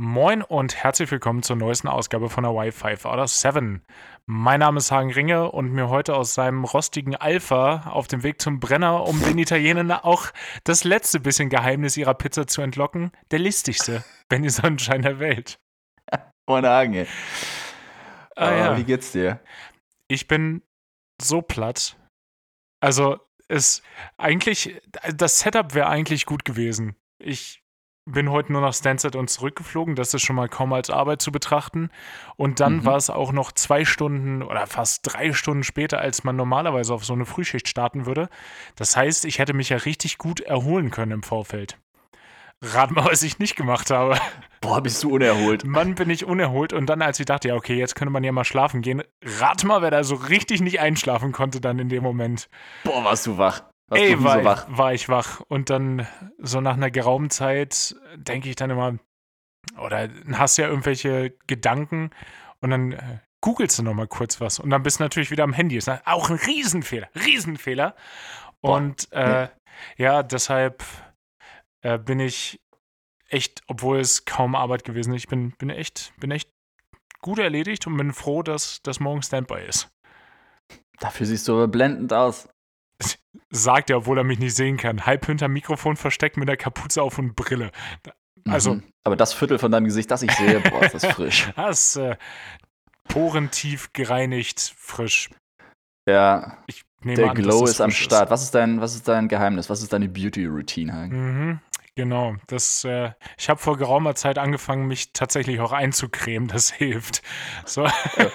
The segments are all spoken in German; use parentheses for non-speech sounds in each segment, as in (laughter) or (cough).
Moin und herzlich willkommen zur neuesten Ausgabe von der Wi-Fi out of 7. Mein Name ist Hagen Ringe und mir heute aus seinem rostigen Alpha auf dem Weg zum Brenner, um den Italienern auch das letzte bisschen Geheimnis ihrer Pizza zu entlocken, der listigste Benny Sonnenschein der Welt. Moin Hagen. ey. Ah, Äh, ja. Wie geht's dir? Ich bin so platt. Also, es eigentlich, das Setup wäre eigentlich gut gewesen. Ich bin heute nur nach Stansted und zurückgeflogen. Das ist schon mal kaum als Arbeit zu betrachten. Und dann Mhm. war es auch noch zwei Stunden oder fast drei Stunden später, als man normalerweise auf so eine Frühschicht starten würde. Das heißt, ich hätte mich ja richtig gut erholen können im Vorfeld. Rat mal, (laughs) was ich nicht gemacht habe. Boah, bist du unerholt. Mann, bin ich unerholt. Und dann, als ich dachte, ja, okay, jetzt könnte man ja mal schlafen gehen, rat mal, wer da so richtig nicht einschlafen konnte dann in dem Moment. Boah, warst du wach. Warst Ey, war, so wach. war ich wach. Und dann, so nach einer geraumen Zeit, denke ich dann immer, oder hast ja irgendwelche Gedanken und dann äh, googelst du noch mal kurz was. Und dann bist du natürlich wieder am Handy. Ist auch ein Riesenfehler. Riesenfehler. Boah, Und äh, ja, deshalb äh, bin ich echt, obwohl es kaum Arbeit gewesen ist, ich bin, bin echt, bin echt gut erledigt und bin froh, dass das morgen Standby ist. Dafür siehst du aber blendend aus. Sagt er, obwohl er mich nicht sehen kann. Halb hinterm Mikrofon versteckt mit der Kapuze auf und Brille. Also- Mhm. Aber das Viertel von deinem Gesicht, das ich sehe, boah, ist das (laughs) frisch. Das äh, porentief gereinigt, frisch. Ja, Ich nehme der an, dass Glow das ist am Start. Was ist dein, was ist dein Geheimnis? Was ist deine Beauty-Routine, Hagen? Mhm, genau. Das, äh, ich habe vor geraumer Zeit angefangen, mich tatsächlich auch einzucremen. Das (laughs) hilft. So,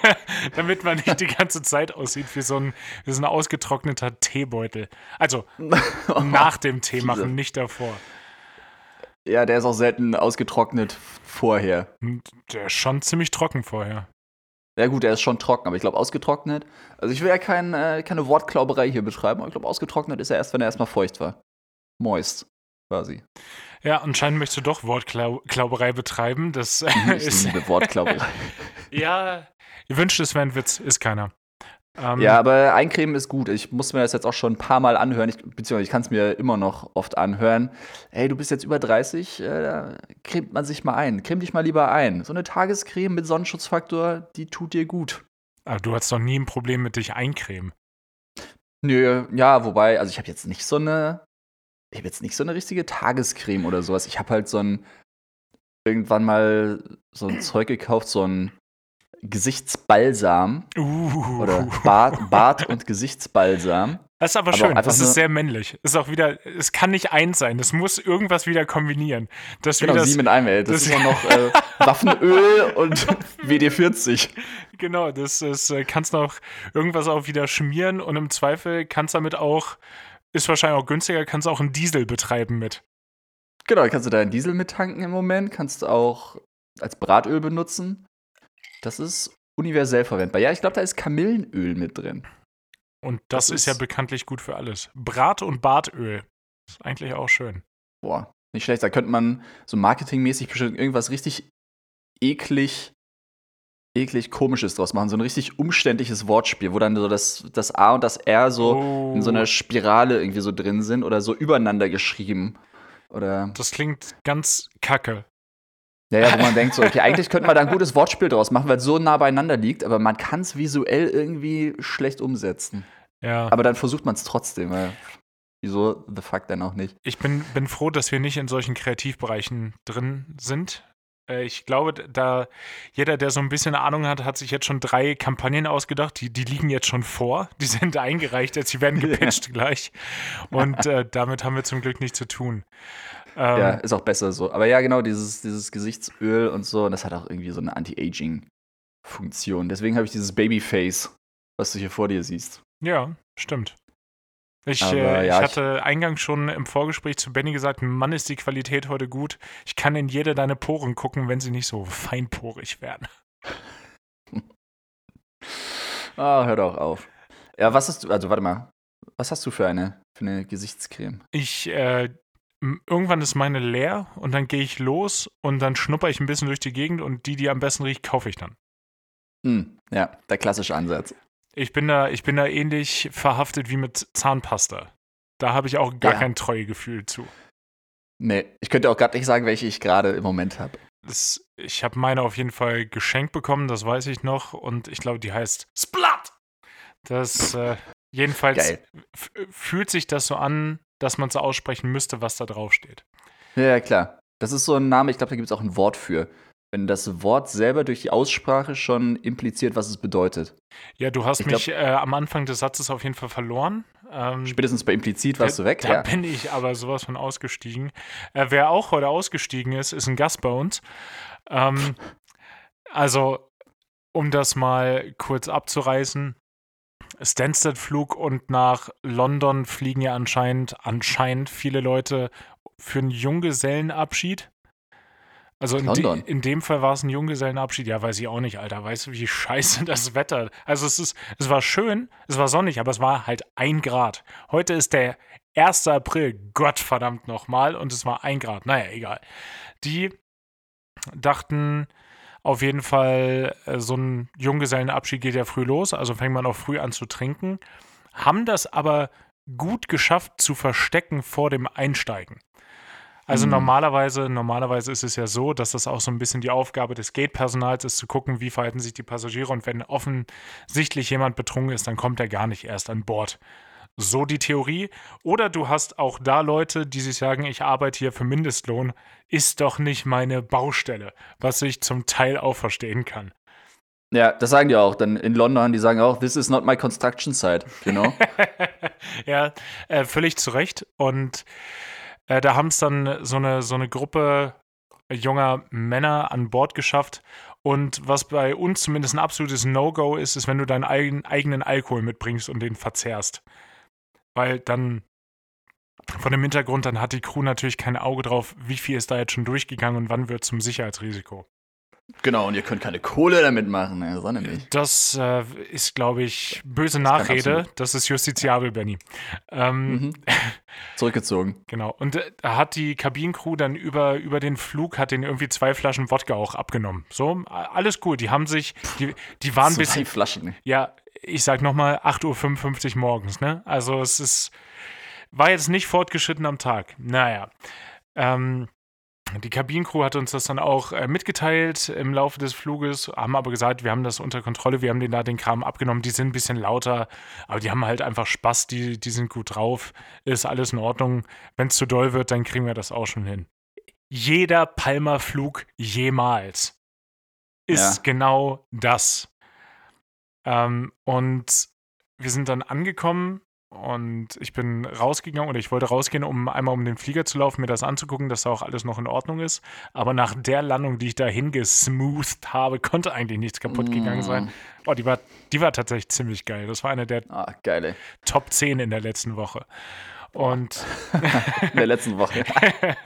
(laughs) damit man nicht die ganze Zeit aussieht wie so ein, wie so ein ausgetrockneter Teebeutel. Also (laughs) nach dem Tee machen, nicht davor. Ja, der ist auch selten ausgetrocknet vorher. Und Der ist schon ziemlich trocken vorher. Ja gut, der ist schon trocken, aber ich glaube ausgetrocknet. Also ich will ja kein, äh, keine Wortklauberei hier betreiben, aber ich glaube ausgetrocknet ist er erst, wenn er erstmal feucht war. Moist, quasi. Ja, anscheinend möchtest du doch Wortklauberei betreiben. Das (laughs) ist. liebe Wortklauberei. (laughs) Ja, ihr wünscht es wäre ein Witz, ist keiner. Ähm, Ja, aber Eincremen ist gut. Ich muss mir das jetzt auch schon ein paar Mal anhören. Ich, beziehungsweise ich kann es mir immer noch oft anhören. Ey, du bist jetzt über 30, äh, da cremt man sich mal ein. Creme dich mal lieber ein. So eine Tagescreme mit Sonnenschutzfaktor, die tut dir gut. Aber du hattest doch nie ein Problem mit dich eincremen. Nö, ja, wobei, also ich habe jetzt nicht so eine, ich habe jetzt nicht so eine richtige Tagescreme oder sowas. Ich habe halt so ein, irgendwann mal so ein Zeug gekauft, so ein Gesichtsbalsam Uh. oder Bart, Bart und Gesichtsbalsam. Das ist aber, Aber schön. Das ist sehr männlich. Ist auch wieder, es kann nicht eins sein. Das muss irgendwas wieder kombinieren. Das Genau, wieder sieben in einem, ey. Das, das- ist auch noch (laughs) äh, Waffenöl und WD-40. genau, das ist, äh, kannst noch irgendwas auch wieder schmieren und im Zweifel kannst damit auch, ist wahrscheinlich auch günstiger, kannst auch einen Diesel betreiben mit. Genau, kannst du deinen Diesel mittanken im Moment, kannst du auch als Bratöl benutzen. Das ist universell verwendbar. Ja, ich glaube, da ist Kamillenöl mit drin. Und das, Das ist ja ist- bekanntlich gut für alles. Brat- und Bartöl. Ist eigentlich auch schön. Boah, nicht schlecht. Da könnte man so marketingmäßig bestimmt irgendwas richtig eklig, eklig komisches draus machen. So ein richtig umständliches Wortspiel, wo dann so das, das A und das R so oh, in so einer Spirale irgendwie so drin sind oder so übereinander geschrieben. Oder das klingt ganz kacke. Ja, ja, wo man (laughs) denkt so, okay, eigentlich könnte man da ein gutes Wortspiel draus machen, weil es so nah beieinander liegt, aber man kann es visuell irgendwie schlecht umsetzen. Ja. Aber dann versucht man es trotzdem. Weil wieso the fuck denn auch nicht? Ich bin, bin froh, dass wir nicht in solchen Kreativbereichen drin sind. Äh, Ich glaube, da jeder, der so ein bisschen Ahnung hat, hat sich jetzt schon drei Kampagnen ausgedacht. Die, die liegen jetzt schon vor. (laughs) Die sind eingereicht, jetzt die werden (laughs) gepitcht gleich. Und äh, damit haben wir zum Glück nichts zu tun. Ähm, Ja, ist auch besser so. Aber ja, genau, dieses, dieses Gesichtsöl und so, und das hat auch irgendwie so eine Anti-Aging-Funktion. Deswegen habe ich dieses Babyface, was du hier vor dir siehst. ja, stimmt. Ich, äh, ja, ich hatte eingangs schon im Vorgespräch zu Benny gesagt, Mann, ist die Qualität heute gut. Ich kann in jede deine Poren gucken, wenn sie nicht so (laughs) feinporig werden. (laughs) Ah, hör doch auf. Ja, was hast du, also warte mal, was hast du für eine, für eine Gesichtscreme? ich, äh, irgendwann ist meine leer und dann gehe ich los und dann schnupper ich ein bisschen durch die Gegend und die, die am besten riecht, kaufe ich dann. Hm, ja, der klassische Ansatz. Ich bin da, ich bin da ähnlich verhaftet wie mit Zahnpasta. Da habe ich auch gar Ja. kein Treuegefühl zu. Nee, ich könnte auch gerade nicht sagen, welche ich gerade im Moment habe. ich habe meine auf jeden Fall geschenkt bekommen, das weiß ich noch. Und ich glaube, die heißt Splat. Das, äh, jedenfalls fühlt sich das so an, dass man so aussprechen müsste, was da drauf steht. Ja, klar. Das ist so ein Name, ich glaube, da gibt es auch ein Wort für. Wenn das Wort selber durch die Aussprache schon impliziert, was es bedeutet. Ja, du hast ich mich glaub, äh, am Anfang des Satzes auf jeden Fall verloren. Ähm, spätestens bei implizit warst da, du weg. Da ja. bin ich aber sowas von ausgestiegen. Äh, wer auch heute ausgestiegen ist, ist ein Gast bei uns. Ähm, (laughs) also, um das mal kurz abzureißen, Stansted-Flug und nach London fliegen ja anscheinend, anscheinend viele Leute für einen Junggesellenabschied. Also in, de, in, dem Fall war es ein Junggesellenabschied. Ja, weiß ich auch nicht, Alter. Weißt du, wie scheiße (laughs) das Wetter. Also es ist, es war schön, es war sonnig, aber es war halt ein Grad. Heute ist der 1. April, Gottverdammt nochmal, und es war ein Grad. Naja, egal. Die dachten auf jeden Fall, äh, so ein Junggesellenabschied geht ja früh los, also fängt man auch früh an zu trinken. Haben das aber gut geschafft zu verstecken vor dem Einsteigen. Also mhm. normalerweise, normalerweise ist es ja so, dass das auch so ein bisschen die Aufgabe des Gate-Personals ist, zu gucken, wie verhalten sich die Passagiere und wenn offensichtlich jemand betrunken ist, dann kommt er gar nicht erst an Bord. So die Theorie. Oder du hast auch da Leute, die sich sagen, ich arbeite hier für Mindestlohn, ist doch nicht meine Baustelle, was ich zum Teil auch verstehen kann. Ja, das sagen die auch. Dann in London, die sagen auch, this is not my construction site, you know? (laughs) ja, äh, völlig zu Recht. Und äh, da haben es dann so eine, so eine Gruppe junger Männer an Bord geschafft. Und was bei uns zumindest ein absolutes No-Go ist, ist, wenn du deinen eigen, eigenen Alkohol mitbringst und den verzehrst. Weil dann von dem Hintergrund, dann hat die Crew natürlich kein Auge drauf, wie viel ist da jetzt schon durchgegangen und wann wird zum Sicherheitsrisiko. Genau, und ihr könnt keine Kohle damit machen, ne? so nämlich. Das äh, ist, glaube ich, böse das Nachrede. Das ist justiziabel, Benny. Ähm, mhm. (laughs) Zurückgezogen. Genau. Und äh, hat die Kabinencrew dann über, über den Flug, hat den irgendwie zwei Flaschen Wodka auch abgenommen. So, alles gut. Die haben sich, die, die waren ein bisschen. Flaschen. Ja, ich sag nochmal, 8.55 Uhr morgens, ne? Also es ist, war jetzt nicht fortgeschritten am Tag. Naja. Ähm, die Kabinencrew hat uns das dann auch äh, mitgeteilt im Laufe des Fluges, haben aber gesagt, wir haben das unter Kontrolle, wir haben den da den Kram abgenommen, die sind ein bisschen lauter, aber die haben halt einfach Spaß, die, die sind gut drauf, ist alles in Ordnung. Wenn es zu doll wird, dann kriegen wir das auch schon hin. Jeder Palmer-Flug jemals ist ja. genau das. Ähm, und wir sind dann angekommen und ich bin rausgegangen oder ich wollte rausgehen, um einmal um den Flieger zu laufen, mir das anzugucken, dass da auch alles noch in Ordnung ist. Aber nach der Landung, die ich da hingesmoothed habe, konnte eigentlich nichts kaputt gegangen sein. Mm. Oh, die war, die war tatsächlich ziemlich geil. Das war eine der ah, geile. Top 10 in der letzten Woche. Und (laughs) in der letzten Woche.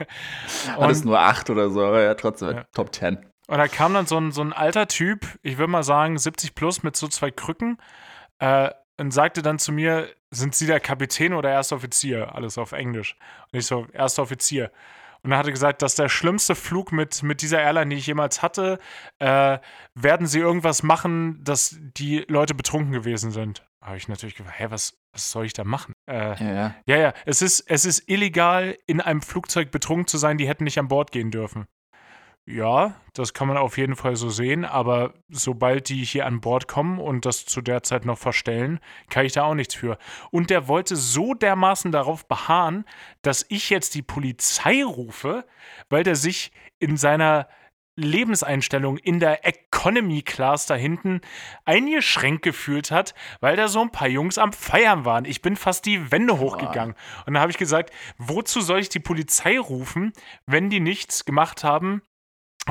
(laughs) Alles nur acht oder so, aber ja, trotzdem ja. Top 10. Und da kam dann so ein, so ein alter Typ, ich würde mal sagen 70 plus mit so zwei Krücken, äh, und sagte dann zu mir, sind Sie der Kapitän oder Erster Offizier? Alles auf Englisch. Und ich so, Erster Offizier. Und er hatte gesagt, das ist der schlimmste Flug mit, mit dieser Airline, die ich jemals hatte. Äh, werden Sie irgendwas machen, dass die Leute betrunken gewesen sind? Habe ich natürlich gefragt, hä, was, was soll ich da machen? Äh, ja, ja. ja, ja. Es ist, es ist illegal, in einem Flugzeug betrunken zu sein, die hätten nicht an Bord gehen dürfen. Ja, das kann man auf jeden Fall so sehen, aber sobald die hier an Bord kommen und das zu der Zeit noch verstellen, kann ich da auch nichts für. Und der wollte so dermaßen darauf beharren, dass ich jetzt die Polizei rufe, weil der sich in seiner Lebenseinstellung in der Economy Class da hinten eingeschränkt gefühlt hat, weil da so ein paar Jungs am Feiern waren. Ich bin fast die Wände hochgegangen. Und da habe ich gesagt, wozu soll ich die Polizei rufen, wenn die nichts gemacht haben,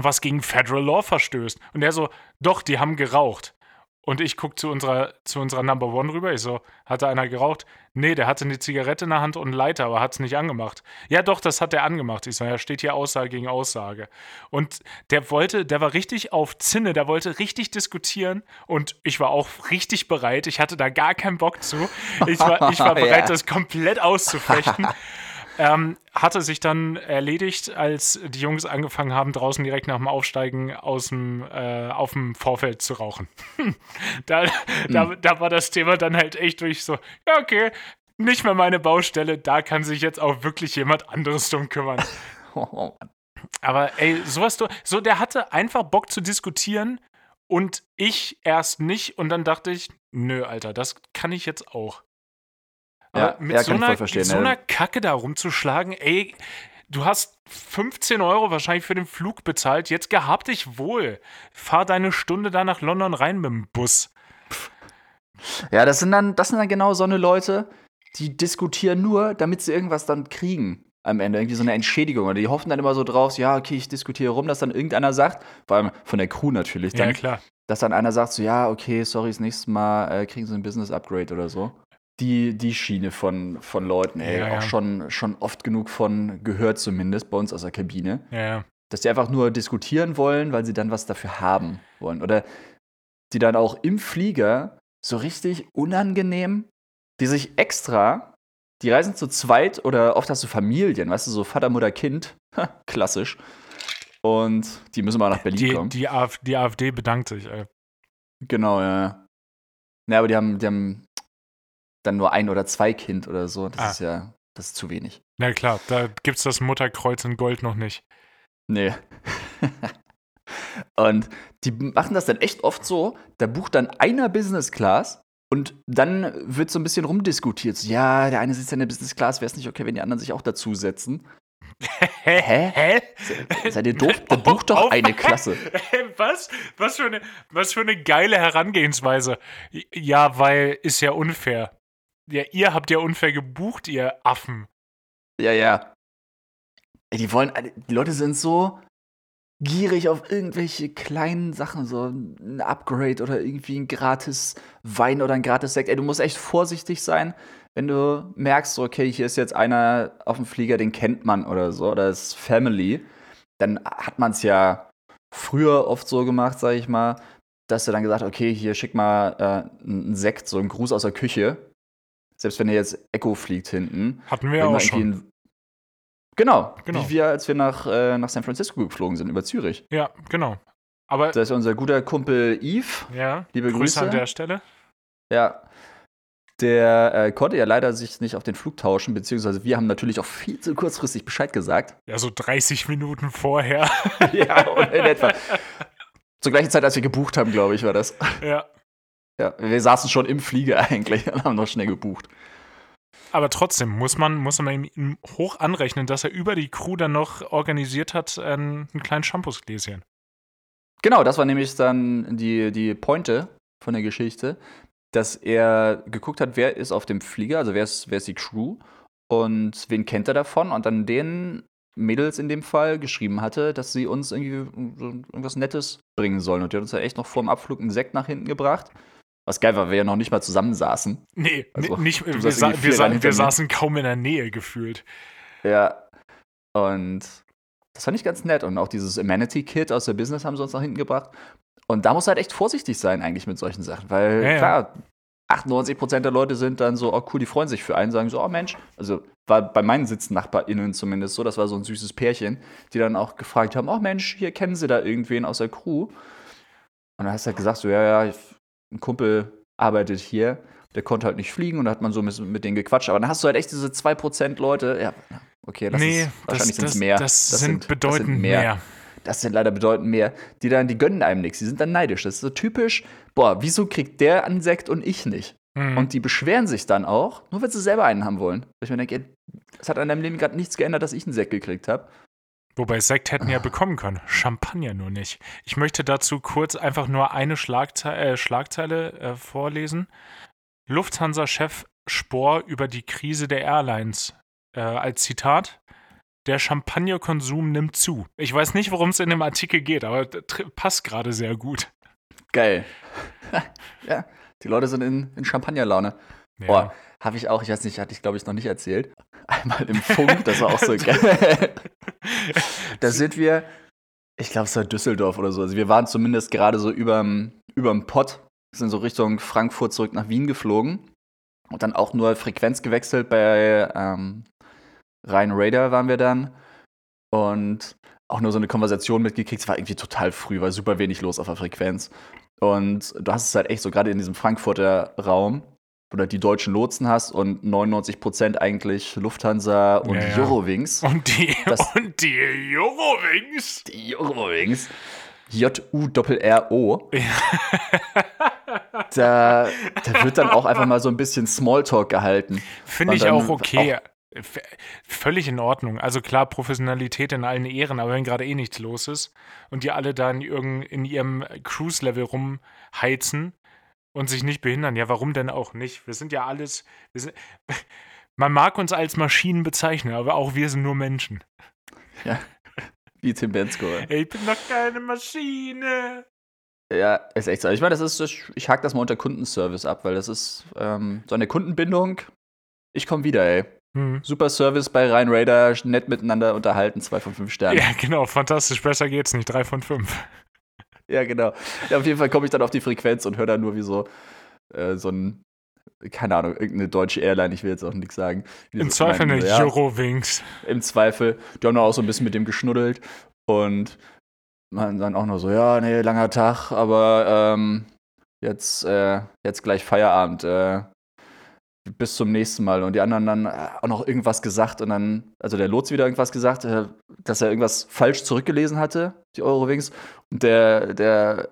was gegen Federal Law verstößt. Und er so, doch, die haben geraucht. Und ich gucke zu unserer, zu unserer Number One rüber. Ich so, hatte einer geraucht? Nee, der hatte eine Zigarette in der Hand und einen Leiter, aber hat es nicht angemacht. Ja, doch, das hat er angemacht. Ich so, ja, steht hier Aussage gegen Aussage. Und der wollte, der war richtig auf Zinne, der wollte richtig diskutieren und ich war auch richtig bereit. Ich hatte da gar keinen Bock zu. Ich war, ich war (laughs) bereit, ja. das komplett auszufechten. (laughs) Ähm, hatte sich dann erledigt, als die Jungs angefangen haben, draußen direkt nach dem Aufsteigen aus dem, äh, auf dem Vorfeld zu rauchen. (laughs) da, hm. da, da war das Thema dann halt echt durch so, ja, okay, nicht mehr meine Baustelle, da kann sich jetzt auch wirklich jemand anderes drum kümmern. (laughs) Aber ey, sowas, du- so der hatte einfach Bock zu diskutieren und ich erst nicht und dann dachte ich, nö, Alter, das kann ich jetzt auch. Ja, Aber mit ja, so, einer, verstehen, so einer Kacke da rumzuschlagen, ey, du hast 15 Euro wahrscheinlich für den Flug bezahlt, jetzt gehabt dich wohl. Fahr deine Stunde da nach London rein mit dem Bus. Ja, das sind dann, das sind dann genau so eine Leute, die diskutieren nur, damit sie irgendwas dann kriegen am Ende. Irgendwie so eine Entschädigung. Oder die hoffen dann immer so drauf, ja, okay, ich diskutiere rum, dass dann irgendeiner sagt, vor allem von der Crew natürlich, dann, Ja, klar. dass dann einer sagt, so, ja, okay, sorry, das nächste Mal äh, kriegen sie ein Business-Upgrade oder so. Die, die Schiene von, von Leuten, ey, Ja, ja. auch schon, schon oft genug von gehört zumindest bei uns aus der Kabine. Ja, ja. dass die einfach nur diskutieren wollen, weil sie dann was dafür haben wollen. Oder die dann auch im Flieger so richtig unangenehm, die sich extra, die reisen zu zweit oder oft hast du Familien, weißt du, so Vater, Mutter, Kind, (laughs) klassisch. Und die müssen mal nach Berlin Die, kommen. die, Af die AfD bedankt sich, ey. Genau, ja. Ja, aber die haben, die haben dann nur ein oder zwei Kind oder so. Das Ah. ist ja, das ist zu wenig. Na klar, da gibt's das Mutterkreuz in Gold noch nicht. Nee. (laughs) und die machen das dann echt oft so, da bucht dann einer Business Class und dann wird so ein bisschen rumdiskutiert. Ja, der eine sitzt ja in der Business Class, wäre es nicht okay, wenn die anderen sich auch dazusetzen? (laughs) Hä? Hä? Seid ihr doof? Der (laughs) bucht doch eine Klasse. Was? Was für, eine, was für eine geile Herangehensweise. Ja, weil ist ja unfair. Ja, ihr habt ja unfair gebucht, ihr Affen. Ja, ja. Die wollen, die Leute sind so gierig auf irgendwelche kleinen Sachen, so ein Upgrade oder irgendwie ein gratis Wein oder ein gratis Sekt. Ey, du musst echt vorsichtig sein, wenn du merkst, so, okay, hier ist jetzt einer auf dem Flieger, den kennt man oder so, oder ist Family. Dann hat man es ja früher oft so gemacht, sag ich mal, dass du dann gesagt okay, hier schick mal äh, einen Sekt, so einen Gruß aus der Küche. Selbst wenn ihr jetzt Echo fliegt hinten. Hatten wir auch schon. ein- Genau, Genau. wie wir, als wir nach, äh, nach San Francisco geflogen sind, über Zürich. Ja, genau. Aber, Da ist unser guter Kumpel Yves, ja, liebe Grüße Grüße. an der Stelle. ja, der äh, konnte ja leider sich nicht auf den Flug tauschen, beziehungsweise wir haben natürlich auch viel zu kurzfristig Bescheid gesagt. Ja, so 30 Minuten vorher. (laughs) ja, in etwa. (laughs) Zur gleichen Zeit, als wir gebucht haben, glaube ich, war das. ja. Ja, wir saßen schon im Flieger (laughs) eigentlich und haben noch schnell gebucht. Aber trotzdem muss man, muss man ihm hoch anrechnen, dass er über die Crew dann noch organisiert hat, ein, ein kleines Shampoosgläschen. Genau, das war nämlich dann die, die Pointe von der Geschichte, dass er geguckt hat, wer ist auf dem Flieger, also wer ist, wer ist die Crew und wen kennt er davon und dann den Mädels in dem Fall geschrieben hatte, dass sie uns irgendwie irgendwas Nettes bringen sollen. Und die hat uns ja echt noch vor dem Abflug einen Sekt nach hinten gebracht. Was geil war, weil wir ja noch nicht mal zusammensaßen. Nee, Also, ni- nicht, wir, sa wir, sa wir saßen kaum in der Nähe gefühlt. Ja. Und das fand ich ganz nett. Und auch dieses Amenity-Kit aus der Business haben sie uns nach hinten gebracht. Und da muss halt echt vorsichtig sein, eigentlich mit solchen Sachen. Weil, Ja, ja. klar, 98% der Leute sind dann so, oh cool, die freuen sich für einen, sagen so, oh Mensch. Also war bei meinen SitznachbarInnen zumindest so, das war so ein süßes Pärchen, die dann auch gefragt haben, oh Mensch, hier kennen sie da irgendwen aus der Crew. Und dann hast du halt gesagt, so, ja, ja, ich, ein Kumpel arbeitet hier, der konnte halt nicht fliegen und da hat man so ein bisschen mit denen gequatscht. Aber dann hast du halt echt diese 2% Leute, ja, okay, das nee, ist, wahrscheinlich sind es das, mehr. das, sind das bedeutend mehr. Das sind leider bedeutend mehr. Die dann, die gönnen einem nichts. Die sind dann neidisch. Das ist so typisch, boah, wieso kriegt der einen Sekt und ich nicht? Mhm. Und die beschweren sich dann auch, nur weil sie selber einen haben wollen. Weil ich mir denke, es hat an deinem Leben gerade nichts geändert, dass ich einen Sekt gekriegt habe. Wobei Sekt hätten ja bekommen können, Champagner nur nicht. Ich möchte dazu kurz einfach nur eine Schlagze äh, Schlagzeile äh, vorlesen. Lufthansa-Chef Spohr über die Krise der Airlines. Äh, als Zitat. Der Champagnerkonsum nimmt zu. Ich weiß nicht, worum es in dem Artikel geht, aber passt gerade sehr gut. Geil. (laughs) ja, die Leute sind in, in Champagnerlaune. Ja. Boah, habe ich auch, ich weiß nicht, hatte ich glaube ich noch nicht erzählt. Einmal im Funk, das war auch so (laughs) geil. (laughs) (laughs) da sind wir, ich glaube, es war Düsseldorf oder so. Also wir waren zumindest gerade so überm, überm Pott, sind so Richtung Frankfurt zurück nach Wien geflogen. Und dann auch nur Frequenz gewechselt bei ähm, Rhein Raider waren wir dann. Und auch nur so eine Konversation mitgekriegt. Es war irgendwie total früh, war super wenig los auf der Frequenz. Und du hast es halt echt so gerade in diesem Frankfurter Raum, oder die deutschen Lotsen hast und 99% eigentlich Lufthansa und Ja, ja. Eurowings. (laughs) Und die, Das- (laughs) und die Eurowings. Die Eurowings. J-U-R-R-O. da, da wird dann auch einfach mal so ein (laughs) bisschen Smalltalk gehalten. Finde ich auch okay. V- Völlig in Ordnung. Also klar, Professionalität in allen Ehren, aber wenn gerade eh nichts los ist und die alle da in, irgend, in ihrem Cruise-Level rumheizen und sich nicht behindern, ja, warum denn auch nicht? Wir sind ja alles. Wir sind, (laughs) man mag uns als Maschinen bezeichnen, aber auch wir sind nur Menschen. (laughs) Ja. Wie Tim Bensko. Ich bin doch keine Maschine. Ja, ist echt so. Ich meine, das ist, ich hake das mal unter Kundenservice ab, weil das ist ähm, so eine Kundenbindung. Ich komme wieder, ey. Hm. Super Service bei Ryan Raider, nett miteinander unterhalten, zwei von fünf Sternen. Ja, (laughs) genau, fantastisch. Besser geht's nicht. Drei von fünf. Ja, genau. Ja, auf jeden Fall komme ich dann auf die Frequenz und höre dann nur wie so, äh, so ein, keine Ahnung, irgendeine deutsche Airline, ich will jetzt auch nichts sagen. Im so Zweifel eine ja, Eurowings. Im Zweifel. Die haben dann auch so ein bisschen mit dem geschnuddelt und man dann auch noch so, ja, nee, langer Tag, aber ähm, jetzt, äh, jetzt gleich Feierabend. Äh, bis zum nächsten Mal. Und die anderen dann äh, auch noch irgendwas gesagt und dann, also der Lotse wieder irgendwas gesagt, äh, dass er irgendwas falsch zurückgelesen hatte, die Eurowings. Und der, der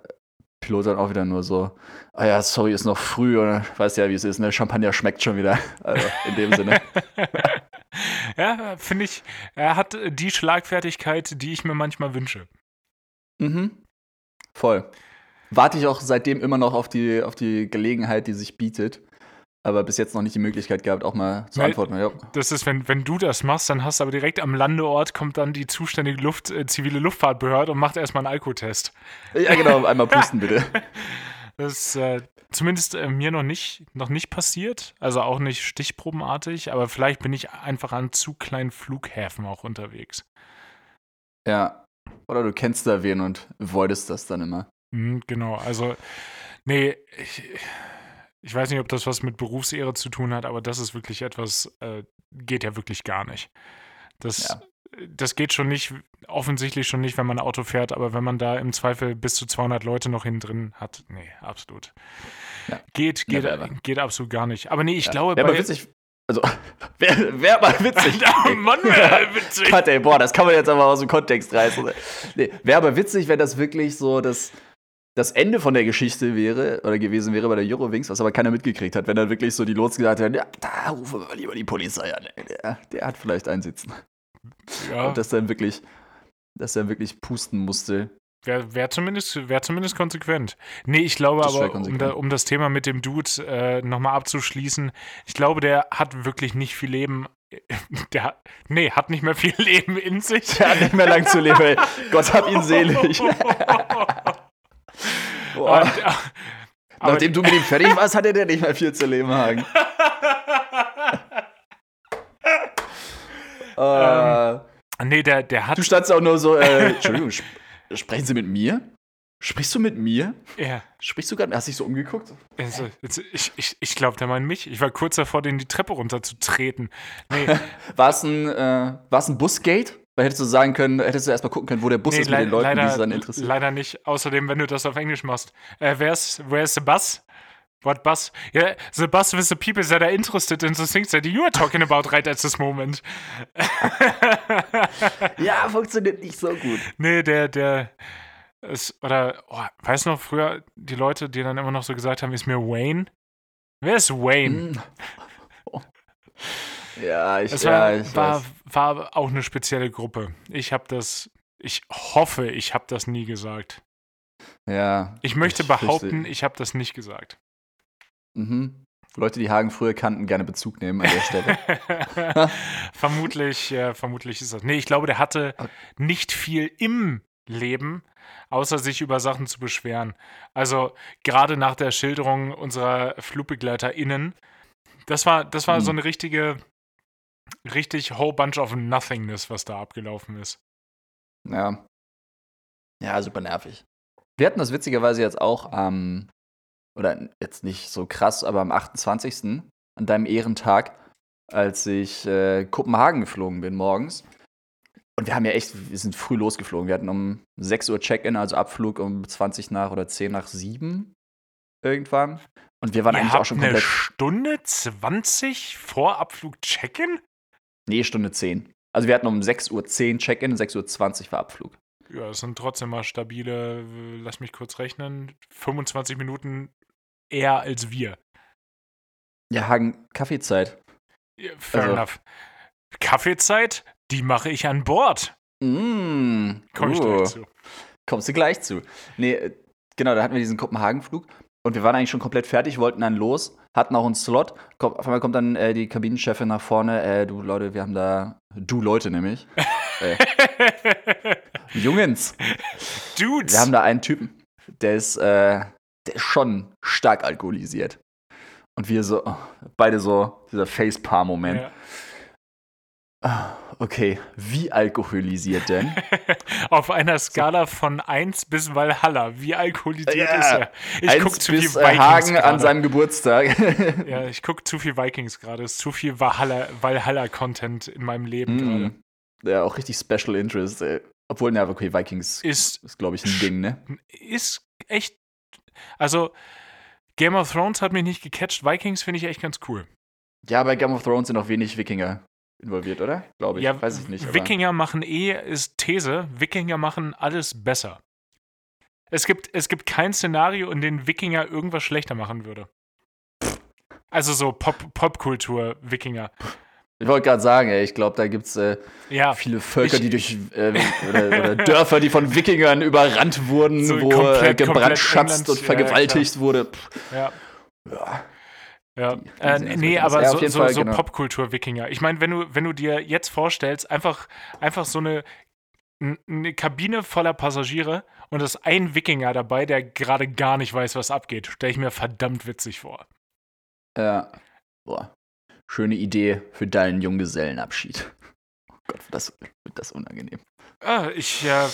Pilot dann auch wieder nur so, ah ja, sorry, ist noch früh oder weiß ja, wie es ist, ne? Champagner schmeckt schon wieder. Also in dem Sinne. (laughs) ja, finde ich, er hat die Schlagfertigkeit, die ich mir manchmal wünsche. Mhm. Voll. Warte ich auch seitdem immer noch auf die, auf die Gelegenheit, die sich bietet. Aber bis jetzt noch nicht die Möglichkeit gehabt, auch mal zu Weil- antworten. Ja. Das ist, wenn, wenn du das machst, dann hast du aber direkt am Landeort kommt dann die zuständige Luft, äh, zivile Luftfahrtbehörde und macht erstmal einen Alkotest. ja, genau, einmal pusten bitte. (laughs) Das ist äh, zumindest äh, mir noch nicht, noch nicht passiert, also auch nicht stichprobenartig, aber vielleicht bin ich einfach an zu kleinen Flughäfen auch unterwegs. Ja. Oder du kennst da wen und avoidest das dann immer. Mhm, genau, also, nee, ich, ich weiß nicht, ob das was mit Berufsehre zu tun hat, aber das ist wirklich etwas, äh, geht ja wirklich gar nicht. Das, Ja. das geht schon nicht, offensichtlich schon nicht, wenn man Auto fährt, aber wenn man da im Zweifel bis zu 200 Leute noch hinten drin hat, nee, absolut. Ja. Geht, geht, geht absolut gar nicht. Aber nee, ich glaube, Wäre bei, aber witzig. Also, (laughs) wäre wär mal witzig. (laughs) Mann, wäre (laughs) witzig. Gott, ey, boah, das kann man jetzt aber aus dem Kontext reißen. Nee, wäre aber witzig, wenn das wirklich so das, das Ende von der Geschichte wäre oder gewesen wäre bei der Eurowings, was aber keiner mitgekriegt hat, wenn dann wirklich so die Lotsen gesagt hätten, ja, da rufen wir lieber die Polizei an. Der, der hat vielleicht einsitzen. Ja, Und das dann wirklich, dass er wirklich pusten musste. Wäre wär zumindest, wär zumindest konsequent. Nee, ich glaube Das aber, um, da, um das Thema mit dem Dude äh, nochmal abzuschließen, ich glaube, der hat wirklich nicht viel Leben. (laughs) Der hat, nee, hat nicht mehr viel Leben in sich. Der hat nicht mehr lang zu leben. Gott hab ihn selig. (laughs) Boah. Und, äh, aber, Nachdem du mit ihm fertig warst, hatte der nicht mehr viel zu leben, Hagen. (laughs) Äh, nee, der, der hat. Du standst auch nur so, äh, Entschuldigung, sp sprechen Sie mit mir? Sprichst du mit mir? Ja, Sprichst du gerade? Hast dich so umgeguckt? also, ich ich, ich glaube, der meint mich. Ich war kurz davor, den die Treppe runterzutreten. Nee, (laughs) War es ein, äh, war's ein Busgate? Weil hättest du sagen können, hättest du erstmal gucken können, wo der Bus nee ist mit den Leuten, die es leider, dann interessiert. leider nicht. Außerdem, wenn du das auf Englisch machst. Äh, where's, where's the bus? What bus? Yeah, the bus with the people that are interested in the things that you are talking about right at this moment. (laughs) Ja, funktioniert nicht so gut. Nee, der, der ist, oder, oh, weißt du noch, früher die Leute, die dann immer noch so gesagt haben, ist mir Wayne? Wer ist Wayne? Hm. (laughs) Ja, ich, Es ja, war, ich war, weiß. war auch eine spezielle Gruppe. Ich habe das, ich hoffe, ich habe das nie gesagt. Ja. Ich möchte Ich behaupten, verstehe. ich habe das nicht gesagt. Mhm. Leute, die Hagen früher kannten, gerne Bezug nehmen an der Stelle. (laughs) vermutlich, äh, vermutlich ist das. Nee, ich glaube, der hatte nicht viel im Leben, außer sich über Sachen zu beschweren. Also gerade nach der Schilderung unserer FlugbegleiterInnen, das war, das war Mhm. so eine richtige, richtig whole bunch of nothingness, was da abgelaufen ist. Ja. Ja, super nervig. Wir hatten das witzigerweise jetzt auch am, oder jetzt nicht so krass, aber am 28. an deinem Ehrentag, als ich äh, Kopenhagen geflogen bin morgens. Und wir haben ja echt, wir sind früh losgeflogen. Wir hatten um 6 Uhr Check-in, also Abflug um 20 nach oder 10 nach 7. irgendwann. Und wir waren Ihr eigentlich auch schon eine komplett. Stunde 20 vor Abflug check-in? Nee, Stunde 10. Also wir hatten um 6.10 Uhr Check-in, 6.20 Uhr war Abflug. Ja, das sind trotzdem mal stabile, lass mich kurz rechnen, 25 Minuten eher als wir. Ja, Hagen, Kaffeezeit. Ja, Fair Also- enough. Kaffeezeit, die mache ich an Bord. Mm, Komm ich uh, gleich zu. Kommst du gleich zu. Nee, äh, genau, da hatten wir diesen Kopenhagen-Flug und wir waren eigentlich schon komplett fertig, wollten dann los, hatten auch einen Slot. Kommt, auf einmal kommt dann äh, die Kabinenchefin nach vorne. Äh, du Leute, wir haben da. Du Leute nämlich. (laughs) äh, Jungens, Dudes. wir haben da einen Typen, der ist, äh, der ist schon stark alkoholisiert. Und wir so, beide so, dieser Facepalm-Moment. Ja. Okay, wie alkoholisiert denn? (laughs) Auf einer Skala von 1 bis Valhalla. Wie alkoholisiert Ja. ist er? Ich Eins guck zu viel äh, Vikings Hagen an gerade. seinem Geburtstag. (laughs) Ja, ich guck zu viel Vikings gerade. Es ist zu viel Valhalla- Valhalla-Content in meinem Leben gerade. Mm. Ja, auch richtig Special Interest. Ey. Obwohl, na, okay, Vikings Ist, ist, glaube ich, ein Ding, ne? ist echt. Also, Game of Thrones hat mich nicht gecatcht. Vikings finde ich echt ganz cool. Ja, bei Game of Thrones sind auch wenig Wikinger involviert, oder? Glaube ich. ja, Weiß ich nicht. Wikinger machen eh, ist These, Wikinger machen alles besser. Es gibt, es gibt kein Szenario, in dem Wikinger irgendwas schlechter machen würde. Also so Pop- Popkultur-Wikinger. Ich wollte gerade sagen, ey, ich glaube, da gibt es äh, ja, viele Völker, ich- die durch äh, oder, oder (laughs) Dörfer, die von Wikingern überrannt wurden, So wo komplett- äh, gebrandschatzt und England, ja, vergewaltigt wurde. Pff, ja. ja. Ja, Die- die äh, nee, aber das. Ja, so, so, so genau. Popkultur-Wikinger. Ich meine, wenn du, wenn du dir jetzt vorstellst, einfach, einfach so eine, eine Kabine voller Passagiere und es ist ein Wikinger dabei, der gerade gar nicht weiß, was abgeht, stelle ich mir verdammt witzig vor. Ja. Boah. Schöne Idee für deinen Junggesellenabschied. (laughs) Oh Gott, wird das, wird das unangenehm. Ah, ich äh,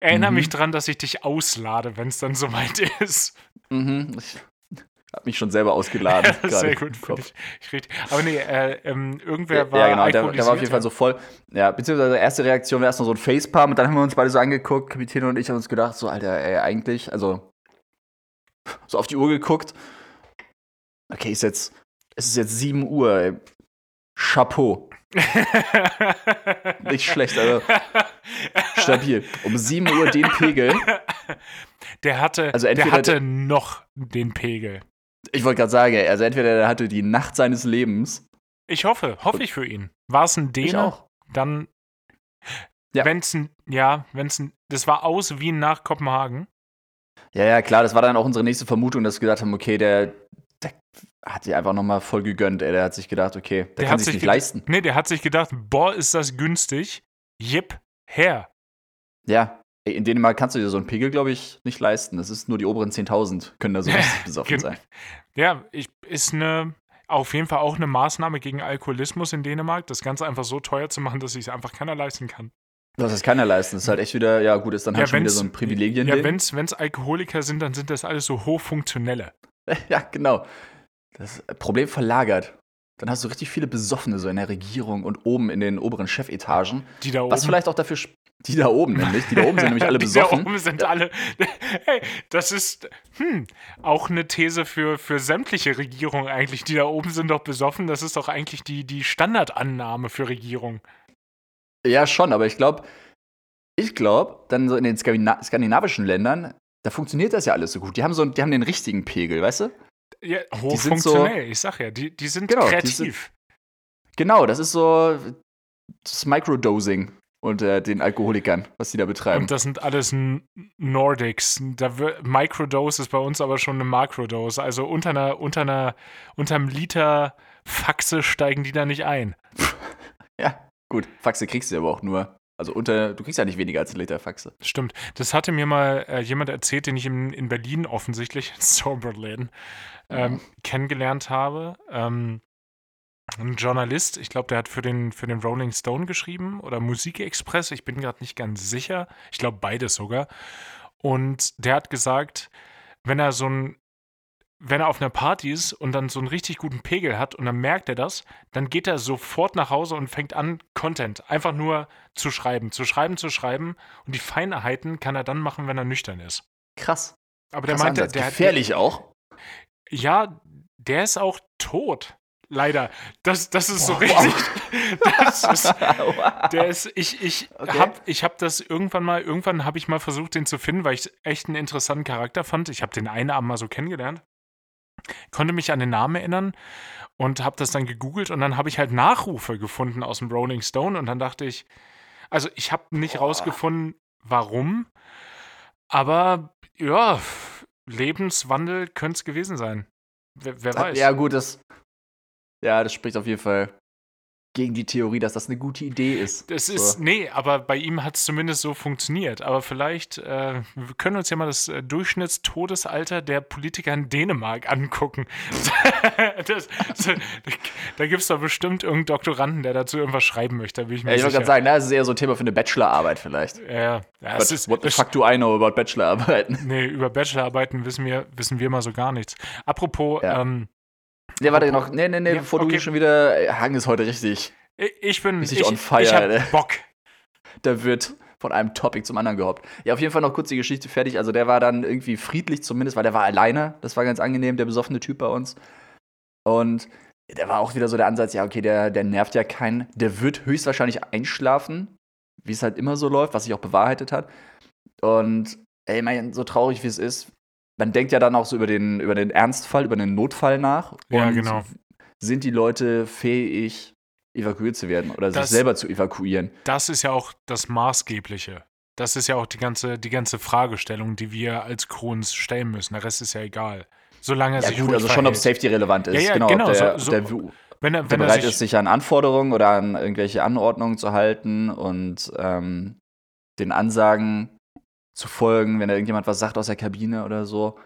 erinnere Mhm. mich dran, dass ich dich auslade, wenn es dann soweit (laughs) ist. Mhm. Ich hab mich schon selber ausgeladen. (laughs) gerade Sehr gut, finde ich, ich richtig. Aber nee, äh, ähm, irgendwer Ja, war ja, genau, der, der war auf jeden Fall so voll. Ja, beziehungsweise erste Reaktion war erst noch so ein Facepalm und dann haben wir uns beide so angeguckt, Kapitän und ich haben uns gedacht, so, Alter, ey, eigentlich, also so auf die Uhr geguckt. Okay, ist jetzt, es ist jetzt 7 Uhr, ey. Chapeau. (laughs) Nicht schlecht, also stabil. Um 7 Uhr den Pegel. Der hatte, Also der entweder hatte der- noch den Pegel. Ich wollte gerade sagen, also entweder der hatte die Nacht seines Lebens. Ich hoffe, hoffe ich für ihn. War es ein Ich Däne? auch. Dann, Ja. wenn's ein, ja, wenn's ein, das war aus Wien nach Kopenhagen. Ja, ja, klar, das war dann auch unsere nächste Vermutung, dass wir gedacht haben, okay, der, der hat sich einfach nochmal voll gegönnt, ey. Der hat sich gedacht, okay, der, kann hat sich nicht leisten. Nee, der hat sich gedacht, boah, ist das günstig. Jip, her. Ja, in Dänemark kannst du dir so einen Pegel, glaube ich, nicht leisten. Das ist nur die oberen 10.000 können da so richtig (laughs) besoffen sein. Ja, ich, ist eine, auf jeden Fall auch eine Maßnahme gegen Alkoholismus in Dänemark, das Ganze einfach so teuer zu machen, dass sich es einfach keiner leisten kann. Das ist keiner leisten. Das ist halt echt wieder, ja gut, ist dann halt schon wieder so ein Privilegien. Ja, wenn es Alkoholiker sind, dann sind das alles so hochfunktionelle. (laughs) ja, genau. Das Problem verlagert. Dann hast du richtig viele Besoffene so in der Regierung und oben in den oberen Chefetagen. Die da oben. Was vielleicht auch dafür. Die da oben nämlich. Die da oben sind nämlich alle (laughs) die besoffen. Da oben sind alle. Hey, das ist hm, auch eine These für, für sämtliche Regierungen eigentlich. Die da oben sind doch besoffen. Das ist doch eigentlich die, die Standardannahme für Regierung. Ja, schon, aber ich glaube, ich glaube, dann so in den Skandina skandinavischen Ländern, da funktioniert das ja alles so gut. Die haben so, die haben den richtigen Pegel, weißt du? Ja, sind hochfunktionell, ich sag ja. Die, die sind Genau, die kreativ. Genau, das ist so das Microdosing unter den Alkoholikern, was die da betreiben. Und das sind alles Nordics. Da Microdose ist bei uns aber schon eine Makrodose. Also unter einer, unter einer, unter einem Liter Faxe steigen die da nicht ein. (laughs) ja, gut. Faxe kriegst du aber auch nur. Also unter, du kriegst ja nicht weniger als ein Liter Faxe. Stimmt. Das hatte mir mal äh, jemand erzählt, den ich in, in Berlin offensichtlich, (laughs) Soberlin, ähm, kennengelernt habe. Ähm, ein Journalist, ich glaube, der hat für den, für den Rolling Stone geschrieben oder Musikexpress, ich bin gerade nicht ganz sicher. Ich glaube, beides sogar. Und der hat gesagt, wenn er so ein, wenn er auf einer Party ist und dann so einen richtig guten Pegel hat und dann merkt er das, dann geht er sofort nach Hause und fängt an, Content einfach nur zu schreiben, zu schreiben, zu schreiben. Und die Feinheiten kann er dann machen, wenn er nüchtern ist. Krass. Aber der Krasser meinte, Ansatz. der Gefährlich auch. Ja, der ist auch tot. Leider. Das, das ist so Wow. richtig. (laughs) Das ist, (laughs) der ist, ich, ich Okay. hab, ich hab das irgendwann mal, irgendwann habe ich mal versucht, den zu finden, weil ich echt einen interessanten Charakter fand. Ich habe den einen Abend mal so kennengelernt, konnte mich an den Namen erinnern und habe das dann gegoogelt und dann habe ich halt Nachrufe gefunden aus dem Rolling Stone und dann dachte ich, also ich habe nicht Boah. rausgefunden, warum, aber ja, Lebenswandel könnte es gewesen sein. Wer, wer weiß. Ja, gut, das. Ja, das spricht auf jeden Fall gegen die Theorie, dass das eine gute Idee ist. Das So. ist, nee, aber bei ihm hat es zumindest so funktioniert. Aber vielleicht äh, wir können uns ja mal das äh, Durchschnittstodesalter der Politiker in Dänemark angucken. (laughs) das, das, da gibt es doch bestimmt irgendeinen Doktoranden, der dazu irgendwas schreiben möchte, bin ich mir Ja, ich wollte gerade sagen, das ist eher so ein Thema für eine Bachelorarbeit vielleicht. ja, ja, What, ist, what the fuck do I know about Bachelorarbeiten? nee, über Bachelorarbeiten wissen wir, wissen wir mal so gar nichts. Apropos, Ja. ähm, Nee, warte noch. Nee, nee, nee, Ja, bevor du okay. hier schon wieder. äh, Hang ist heute richtig. ich- bin Richtig ich, on fire, ich hab Alter. Bock. Da wird von einem Topic zum anderen gehoppt. Ja, auf jeden Fall noch kurz die Geschichte fertig. Also der war dann irgendwie friedlich zumindest, weil der war alleine. Das war ganz angenehm, der besoffene Typ bei uns. Und der war auch wieder so der Ansatz, ja, okay, der, der nervt ja keinen. Der wird höchstwahrscheinlich einschlafen, wie es halt immer so läuft, was sich auch bewahrheitet hat. Und ey, mein, so traurig wie es ist, man denkt ja dann auch so über den, über den Ernstfall, über den Notfall nach. Ja, genau. Sind die Leute fähig, evakuiert zu werden oder Das- sich selber zu evakuieren? das ist ja auch das Maßgebliche. Das ist ja auch die ganze, die ganze Fragestellung, die wir als Krons stellen müssen. Der Rest ist ja egal. Solange er Ja, sich gut, also schon, ob verhält. Safety relevant ist. Ja, ja, genau, genau, ob der, so- ob der, Wenn er, der wenn er bereit sich, ist, sich an Anforderungen oder an irgendwelche Anordnungen zu halten und ähm, den Ansagen zu folgen, wenn da irgendjemand was sagt aus der Kabine oder so.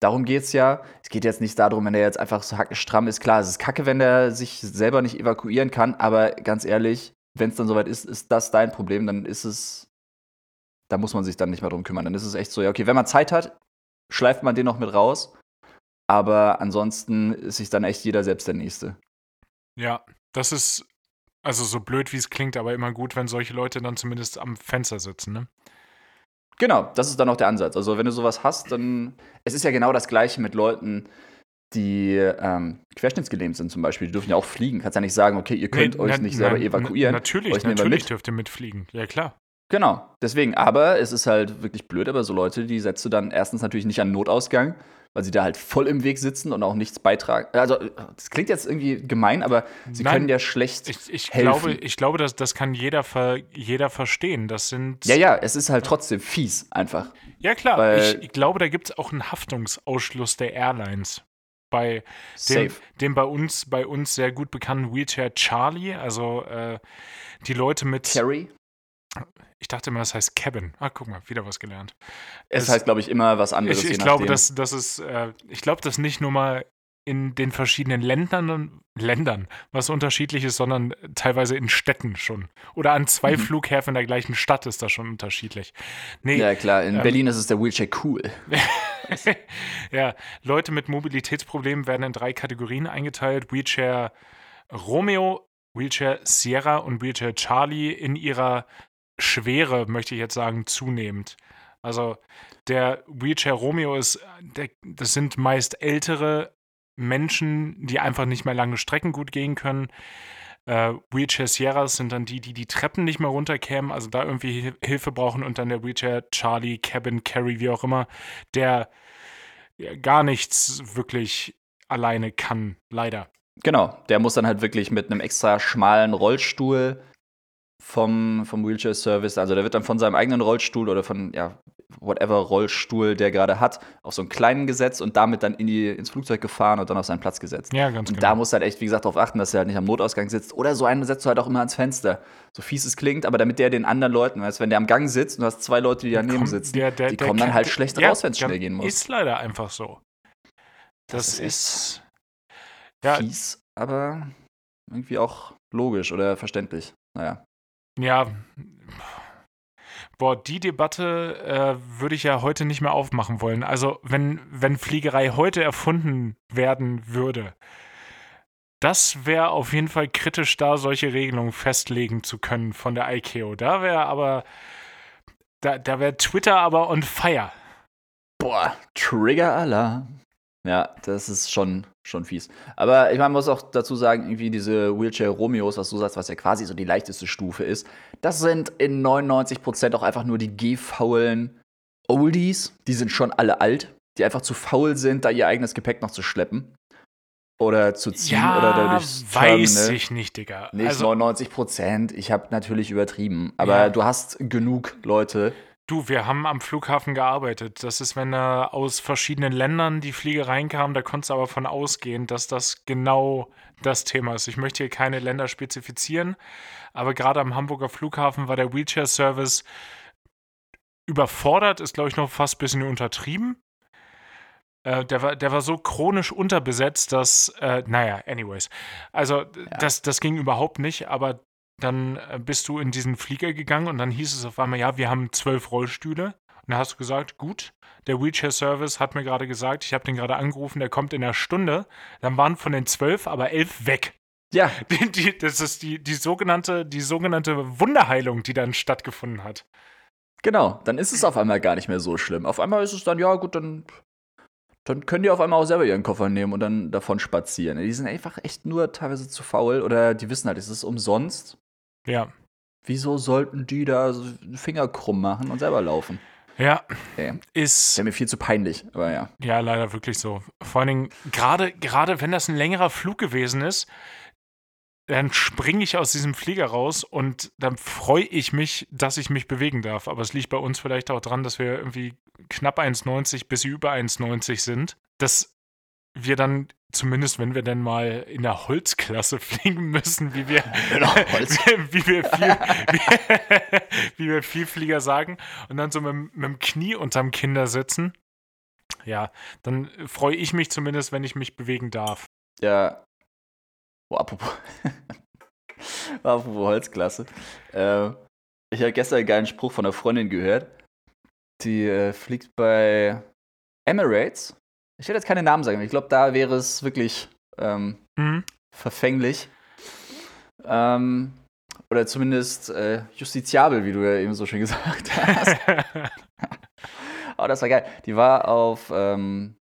Darum geht's ja. Es geht jetzt nicht darum, wenn er jetzt einfach so hackenstramm ist. Klar, es ist kacke, wenn der sich selber nicht evakuieren kann, aber ganz ehrlich, wenn es dann soweit ist, ist das dein Problem, dann ist es, da muss man sich dann nicht mehr drum kümmern. Dann ist es echt so, ja, okay, wenn man Zeit hat, schleift man den noch mit raus. Aber ansonsten ist sich dann echt jeder selbst der Nächste. ja, das ist also so blöd, wie es klingt, aber immer gut, wenn solche Leute dann zumindest am Fenster sitzen. Ne? Genau, das ist dann auch der Ansatz. Also wenn du sowas hast, dann. Es ist ja genau das Gleiche mit Leuten, die ähm, querschnittsgelähmt sind zum Beispiel. Die dürfen ja auch fliegen. Kannst ja nicht sagen, okay, ihr könnt Nee, euch na- nicht selber na- evakuieren. Natürlich, nehmen wir natürlich mit. dürft ihr mitfliegen. Ja, klar. Genau, deswegen. Aber es ist halt wirklich blöd, aber so Leute, die setzt du dann erstens natürlich nicht an Notausgang, weil sie da halt voll im Weg sitzen und auch nichts beitragen. Also, das klingt jetzt irgendwie gemein, aber sie Nein, können ja schlecht. Ich, ich helfen. glaube, ich glaube das, das kann jeder, ver, jeder verstehen. Das sind. ja, ja, es ist halt trotzdem fies einfach. Ja, klar. Ich, ich glaube, da gibt es auch einen Haftungsausschluss der Airlines. Bei dem, dem bei uns, bei uns sehr gut bekannten Wheelchair Charlie, also äh, die Leute mit. Carrie? Ich dachte immer, das heißt Cabin. Ah, guck mal, wieder was gelernt. Es Es- heißt, glaube ich, immer was anderes. Ich, ich glaube, dass das ist, äh, ich glaube, dass nicht nur mal in den verschiedenen Ländern, Ländern was unterschiedlich ist, sondern teilweise in Städten schon. Oder an zwei Mhm. Flughäfen der gleichen Stadt ist das schon unterschiedlich. Nee, Ja, klar, in ähm, Berlin ist es der Wheelchair cool. (laughs) ja, Leute mit Mobilitätsproblemen werden in drei Kategorien eingeteilt: Wheelchair Romeo, Wheelchair Sierra und Wheelchair Charlie in ihrer Schwere, möchte ich jetzt sagen, zunehmend. Also der Wheelchair Romeo ist, der, das sind meist ältere Menschen, die einfach nicht mehr lange Strecken gut gehen können. Äh, Wheelchair Sierras sind dann die, die die Treppen nicht mehr runterkämen, also da irgendwie Hil- Hilfe brauchen und dann der Wheelchair Charlie, Cabin, Carry, wie auch immer, der gar nichts wirklich alleine kann, leider. Genau, der muss dann halt wirklich mit einem extra schmalen Rollstuhl vom, vom Wheelchair Service, also der wird dann von seinem eigenen Rollstuhl oder von, ja, whatever Rollstuhl der gerade hat, auf so einen kleinen gesetzt und damit dann in die, ins Flugzeug gefahren und dann auf seinen Platz gesetzt. Ja, ganz Und genau. da muss halt echt, wie gesagt, darauf achten, dass er halt nicht am Notausgang sitzt. Oder so einen setzt du halt auch immer ans Fenster. So fies es klingt, aber damit der den anderen Leuten, weißt wenn der am Gang sitzt und du hast zwei Leute, die daneben Kommt- sitzen, der- der- die der kommen dann halt schlecht raus, wenn es schnell gehen muss. Ist leider einfach so. Das, Das ist ist. Ja, Fies, aber irgendwie auch logisch oder verständlich. Naja. Ja, boah, die Debatte äh, würde ich ja heute nicht mehr aufmachen wollen. Also, wenn, wenn Fliegerei heute erfunden werden würde, das wäre auf jeden Fall kritisch, da solche Regelungen festlegen zu können von der ICAO. Da wäre aber, da, da wäre Twitter aber on fire. Boah, Trigger-Alarm. Ja, das ist schon, schon fies. Aber ich meine, man muss auch dazu sagen, irgendwie diese Wheelchair Romeos, was du sagst, was ja quasi so die leichteste Stufe ist, das sind in 99% auch einfach nur die gehfaulen Oldies. Die sind schon alle alt, die einfach zu faul sind, da ihr eigenes Gepäck noch zu schleppen. Oder zu ziehen Ja, oder dadurch weiß Terminal. ich nicht, Digga. Nicht also, 99 Prozent. Ich habe natürlich übertrieben. Aber Ja. du hast genug Leute. Du, wir haben am Flughafen gearbeitet. Das ist, wenn da aus verschiedenen Ländern die Fliege reinkam, da konntest du aber von ausgehen, dass das genau das Thema ist. Ich möchte hier keine Länder spezifizieren, aber gerade am Hamburger Flughafen war der Wheelchair-Service überfordert, ist, glaube ich, noch fast ein bisschen untertrieben. Äh, der, war, der war so chronisch unterbesetzt, dass, äh, naja, anyways. Also, das, das ging überhaupt nicht, aber dann äh, bist du in diesen Flieger gegangen und dann hieß es auf einmal, ja, wir haben zwölf Rollstühle. Und dann hast du gesagt, gut, der Wheelchair-Service hat mir gerade gesagt, ich habe den gerade angerufen, der kommt in einer Stunde. Dann waren von den zwölf aber elf weg. Ja, (laughs) Die, die, das ist die, die, sogenannte, die sogenannte Wunderheilung, die dann stattgefunden hat. genau. Dann ist es auf einmal gar nicht mehr so schlimm. Auf einmal ist es dann, ja, gut, dann, dann können die auf einmal auch selber ihren Koffer nehmen und dann davon spazieren. Die sind einfach echt nur teilweise zu faul oder die wissen halt, es ist umsonst. Ja. Wieso sollten die da Finger krumm machen und selber laufen? Ja, Okay. ist Wäre mir viel zu peinlich, aber ja. Ja, leider wirklich so. Vor allen Dingen, gerade, gerade wenn das ein längerer Flug gewesen ist, dann springe ich aus diesem Flieger raus und dann freue ich mich, dass ich mich bewegen darf. Aber es liegt bei uns vielleicht auch dran, dass wir irgendwie knapp 1,90 bis über 1,90 sind, dass wir dann zumindest, wenn wir dann mal in der Holzklasse (laughs) fliegen müssen, wie wir, Genau, (laughs) wie wir viel, wie, (laughs) wie wir Vielflieger sagen, und dann so mit, mit dem Knie unterm Kinder sitzen. Ja, dann freue ich mich zumindest, wenn ich mich bewegen darf. Ja. Oh, apropos. apropos Holzklasse. Äh, ich habe gestern einen geilen Spruch von einer Freundin gehört. Die äh, fliegt bei Emirates. Ich werde jetzt keine Namen sagen, aber ich glaube, da wäre es wirklich ähm, Mhm. verfänglich. Ähm, oder zumindest äh, justiziabel, wie du ja eben so schön (laughs) gesagt hast. (laughs) Oh, das war geil. Die war auf, ähm,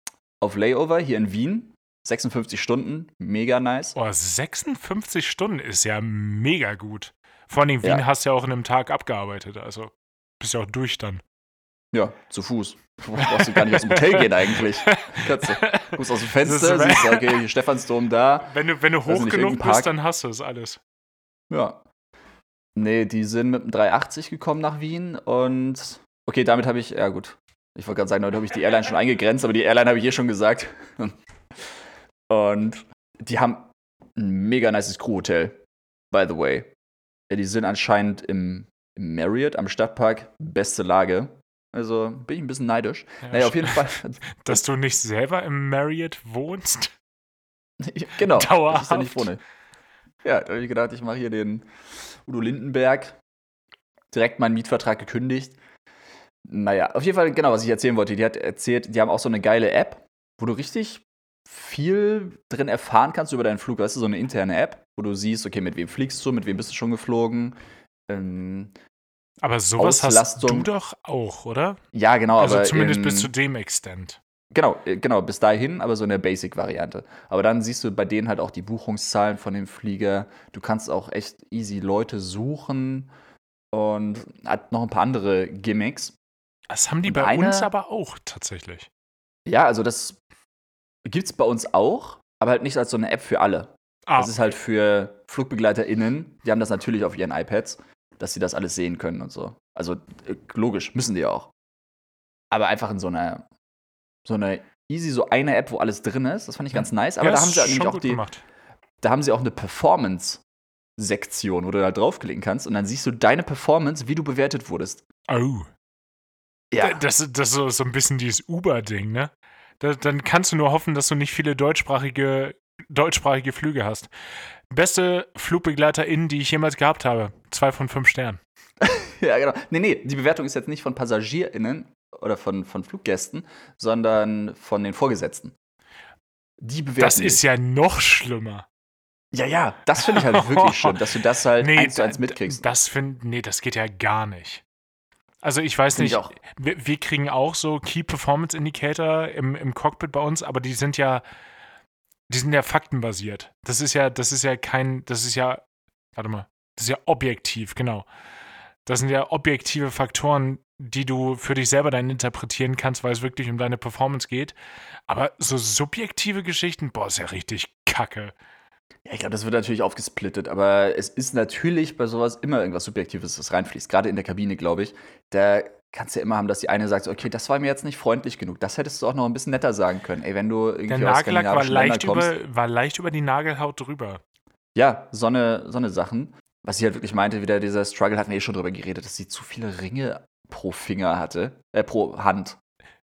auf Layover hier in Wien. 56 Stunden. Mega nice. oh, 56 Stunden ist ja mega gut. Vor allem Wien Ja. hast du ja auch in einem Tag abgearbeitet, also bist ja auch durch dann. Ja, zu Fuß. Du brauchst du gar nicht aus dem Hotel gehen eigentlich. (laughs) Kannst du. Guckst aus dem Fenster, siehst, (laughs) okay, hier Stephansdom da. Wenn du, wenn du hoch nicht, genug bist, dann hast du es alles. Ja. Nee, die sind mit dem 380 gekommen nach Wien und okay, damit habe ich, ja gut. Ich wollte gerade sagen, damit habe ich die Airline schon eingegrenzt, aber die Airline habe ich eh schon gesagt. (laughs) Und die haben ein mega nices Crewhotel, by the way. Ja, die sind anscheinend im Marriott am Stadtpark, beste Lage. Also bin ich ein bisschen neidisch. Ja, Naja, auf jeden Fall. (laughs) Dass du nicht selber im Marriott wohnst. (laughs) genau. dass ich da Dauerhaft. nicht wohne. Ja, da habe ich gedacht, ich mache hier den Udo Lindenberg. Direkt meinen Mietvertrag gekündigt. Naja, auf jeden Fall, genau, was ich erzählen wollte. Die hat erzählt, die haben auch so eine geile App, wo du richtig viel drin erfahren kannst über deinen Flug. Weißt du, so eine interne App, wo du siehst, okay, mit wem fliegst du, mit wem bist du schon geflogen. Ähm, Aber sowas hast du Auslastung. doch auch, oder? ja, genau, Also zumindest in, bis zu dem Extent. Genau, äh, genau, bis dahin, aber so in der Basic-Variante. Aber dann siehst du bei denen halt auch die Buchungszahlen von dem Flieger. Du kannst auch echt easy Leute suchen und hat noch ein paar andere Gimmicks. Das haben die Und bei eine- uns aber auch tatsächlich. Ja, also das gibt's bei uns auch, aber halt nicht als so eine App für alle. Ah, Das ist halt für FlugbegleiterInnen, die haben das natürlich auf ihren iPads, dass sie das alles sehen können und so. Also äh, logisch, müssen die auch. Aber einfach in so einer, so einer easy, so eine App, wo alles drin ist, das fand ich ganz nice. Aber ja, da haben sie halt nämlich auch die, gemacht. da haben sie auch eine Performance-Sektion, wo du da draufklicken kannst und dann siehst du deine Performance, wie du bewertet wurdest. Oh. Da- Das, das ist so, so ein bisschen dieses Uber-Ding, ne? Da, dann kannst du nur hoffen, dass du nicht viele deutschsprachige, deutschsprachige Flüge hast. Beste FlugbegleiterInnen, die ich jemals gehabt habe. Zwei von fünf Sternen. (laughs) ja, genau. Nee, nee, die Bewertung ist jetzt nicht von PassagierInnen oder von, von Fluggästen, sondern von den Vorgesetzten. Die bewerten. Das ist ja noch schlimmer. Ja, ja, das finde ich halt wirklich schlimm, dass du das halt (laughs) eins zu eins mitkriegst. Das find, nee, das geht ja gar nicht. Also ich weiß Find ich nicht, auch. wir, wir kriegen auch so Key Performance Indicator im, im Cockpit bei uns, aber die sind ja, die sind ja faktenbasiert. Das ist ja, das ist ja kein, das ist ja, warte mal, das ist ja objektiv, genau. Das sind ja objektive Faktoren, die du für dich selber dann interpretieren kannst, weil es wirklich um deine Performance geht. Aber so subjektive Geschichten, boah, ist ja richtig kacke. Ja, ich glaube, das wird natürlich aufgesplittet, aber es ist natürlich bei sowas immer irgendwas Subjektives, das reinfließt. Gerade in der Kabine, glaube ich. Da kannst du ja immer haben, dass die eine sagt, okay, das war mir jetzt nicht freundlich genug. Das hättest du auch noch ein bisschen netter sagen können. Ey, wenn du irgendwie Der aus Nagellack war skandinavischen leicht, kommst. über, war leicht über die Nagelhaut drüber. Ja, so eine, so eine Sachen. Was ich halt wirklich meinte, wieder dieser Struggle, hatten wir eh schon drüber geredet, dass sie zu viele Ringe pro Finger hatte, äh, pro Hand.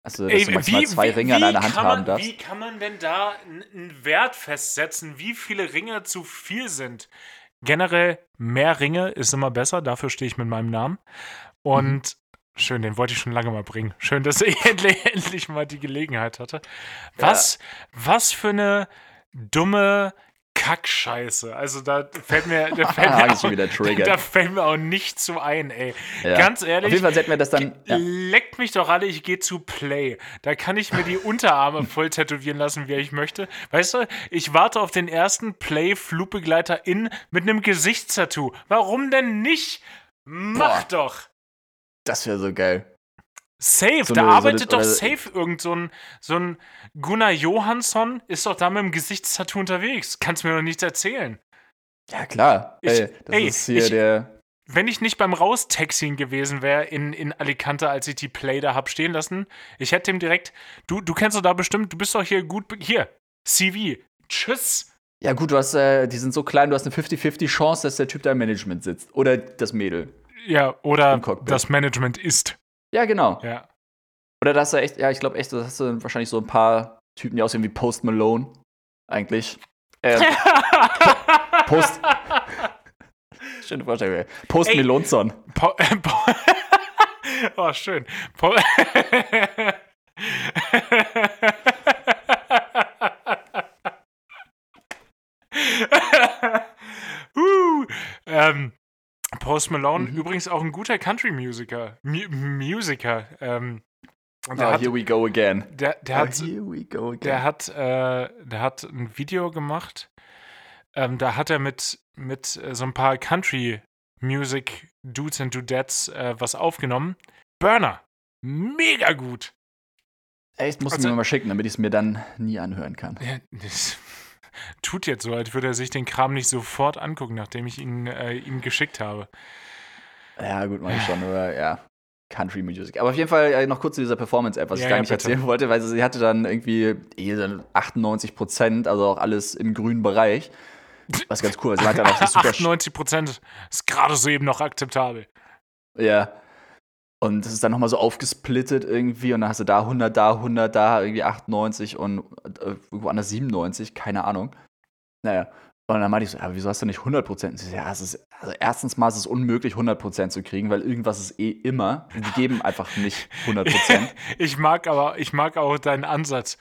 Also, dass Ey, du maximal zwei Ringe an einer Hand man, haben darfst. Wie kann man denn da einen Wert festsetzen, wie viele Ringe zu viel sind? Generell, mehr Ringe ist immer besser, dafür stehe ich mit meinem Namen. Und schön, den wollte ich schon lange mal bringen. Schön, dass ich (laughs) endlich, endlich mal die Gelegenheit hatte. Was, was für eine dumme Kackscheiße. Also da fällt mir, da (laughs) fällt mir, auch, da fällt mir auch nichts zu ein, ey. Ja. Ganz Auf ehrlich, jeden Fall hätten wir das dann. Ja. Leckt mich doch alle, ich gehe zu Play. Da kann ich mir die Unterarme (laughs) voll tätowieren lassen, wie ich möchte. Weißt du, ich warte auf den ersten Play-Flugbegleiter in mit einem Gesichtstattoo. Warum denn nicht? Mach Boah. doch! Das wäre so geil. Safe, So da eine- so arbeitet eine- doch safe irgend so ein, so ein Gunnar Johansson, ist doch da mit dem Gesichtstattoo unterwegs. Kannst mir doch nichts erzählen. Ja, klar. Ich- ey, das ey, ist hier ich- der. Wenn ich nicht beim Raustaxien gewesen wäre in, in Alicante, als ich die Play da hab stehen lassen, ich hätte ihm direkt, du, du kennst doch da bestimmt, du bist doch hier gut, hier, CV, tschüss. Ja, gut, du hast, äh, die sind so klein, du hast eine 50-50 Chance, dass der Typ da im Management sitzt. Oder das Mädel. Ja, oder das Management ist. Ja, genau. Ja. Oder das ist echt, ja, ich glaube echt, das hast du wahrscheinlich so ein paar Typen, die aussehen wie Post Malone. Eigentlich. Äh, (laughs) Post. Schöne Vorstellung. Post Ey. Melonson. Po äh, (laughs) po (laughs) oh, schön. Po uh, ähm, Post Malone, Mhm. übrigens auch ein guter Country-Musiker. Mu Musiker. Ähm, und Ah, hat, here we go again. der, der Ah, hat here we go again. der hat, äh, der hat ein Video gemacht. Ähm, da hat er mit, mit äh, so ein paar Country Music Dudes and Dudettes äh, was aufgenommen. Burner. Mega gut. Echt, musst Also- mir mal schicken, damit ich es mir dann nie anhören kann. Ja, das tut jetzt so, als würde er sich den Kram nicht sofort angucken, nachdem ich ihn äh, ihm geschickt habe. Ja, gut, mach ich schon, aber ja. Country Music. Aber auf jeden Fall noch kurz zu dieser Performance-App, was Ja, ich gar ja, nicht bitte. erzählen wollte, weil sie hatte dann irgendwie eh so 98 Prozent, also auch alles im grünen Bereich. Was ganz cool. Sie hat dann auch so super 98 Prozent ist gerade so eben noch akzeptabel. Ja. Und das ist dann nochmal so aufgesplittet irgendwie und dann hast du da 100, da 100, da irgendwie 98 und äh, irgendwo anders 97, keine Ahnung. Naja. Und dann meinte ich so, ja, wieso hast du nicht 100 Prozent? Sie so, Ja, es ist, also erstens mal ist es unmöglich, 100 Prozent zu kriegen, weil irgendwas ist eh immer. Die geben einfach nicht 100 Prozent. (laughs) Ich mag aber, ich mag auch deinen Ansatz.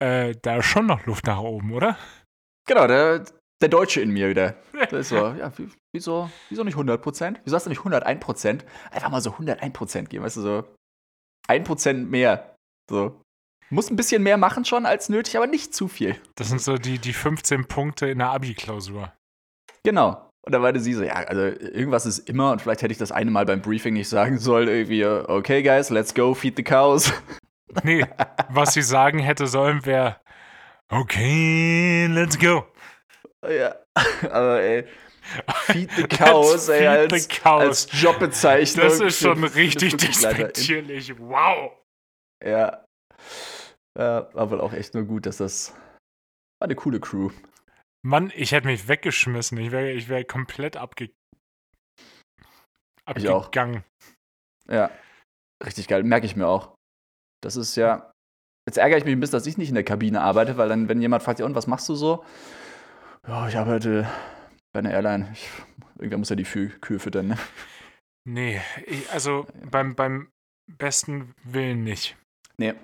Äh, da ist schon noch Luft nach oben, oder? genau, der, der Deutsche in mir wieder. (laughs) Der ist so, ja, wie- wieso, wieso nicht 100 Prozent? Wieso hast du nicht 101 Prozent? Einfach mal so 101 Prozent geben, weißt du, so 1 Prozent mehr. So. Muss ein bisschen mehr machen schon als nötig, aber nicht zu viel. Das sind so die, die 15 Punkte in der Abi-Klausur. Genau. Und da meinte sie so, ja, also irgendwas ist immer und vielleicht hätte ich das eine Mal beim Briefing nicht sagen sollen, irgendwie, okay, guys, let's go, feed the cows. (laughs) Nee, was sie sagen hätte sollen, wäre Okay, let's go. ja, aber ey, feed the (laughs) cows, ey, als, cows. als Jobbezeichnung. Das ist schon richtig despektierlich. Wow. Ja. Ja. War wohl auch echt nur gut, dass das war eine coole Crew. Mann, ich hätte mich weggeschmissen. Ich wäre ich wär komplett abge abgegangen. Ja. Richtig geil, merke ich mir auch. Das ist ja. Jetzt ärgere ich mich ein bisschen, dass ich nicht in der Kabine arbeite, weil dann, wenn jemand fragt, ja, und was machst du so? Ja, ich arbeite bei einer Airline. Ich, irgendwer muss ja die Fü Kühe füttern, ne? Nee, ich, also beim, beim besten Willen nicht. Nee.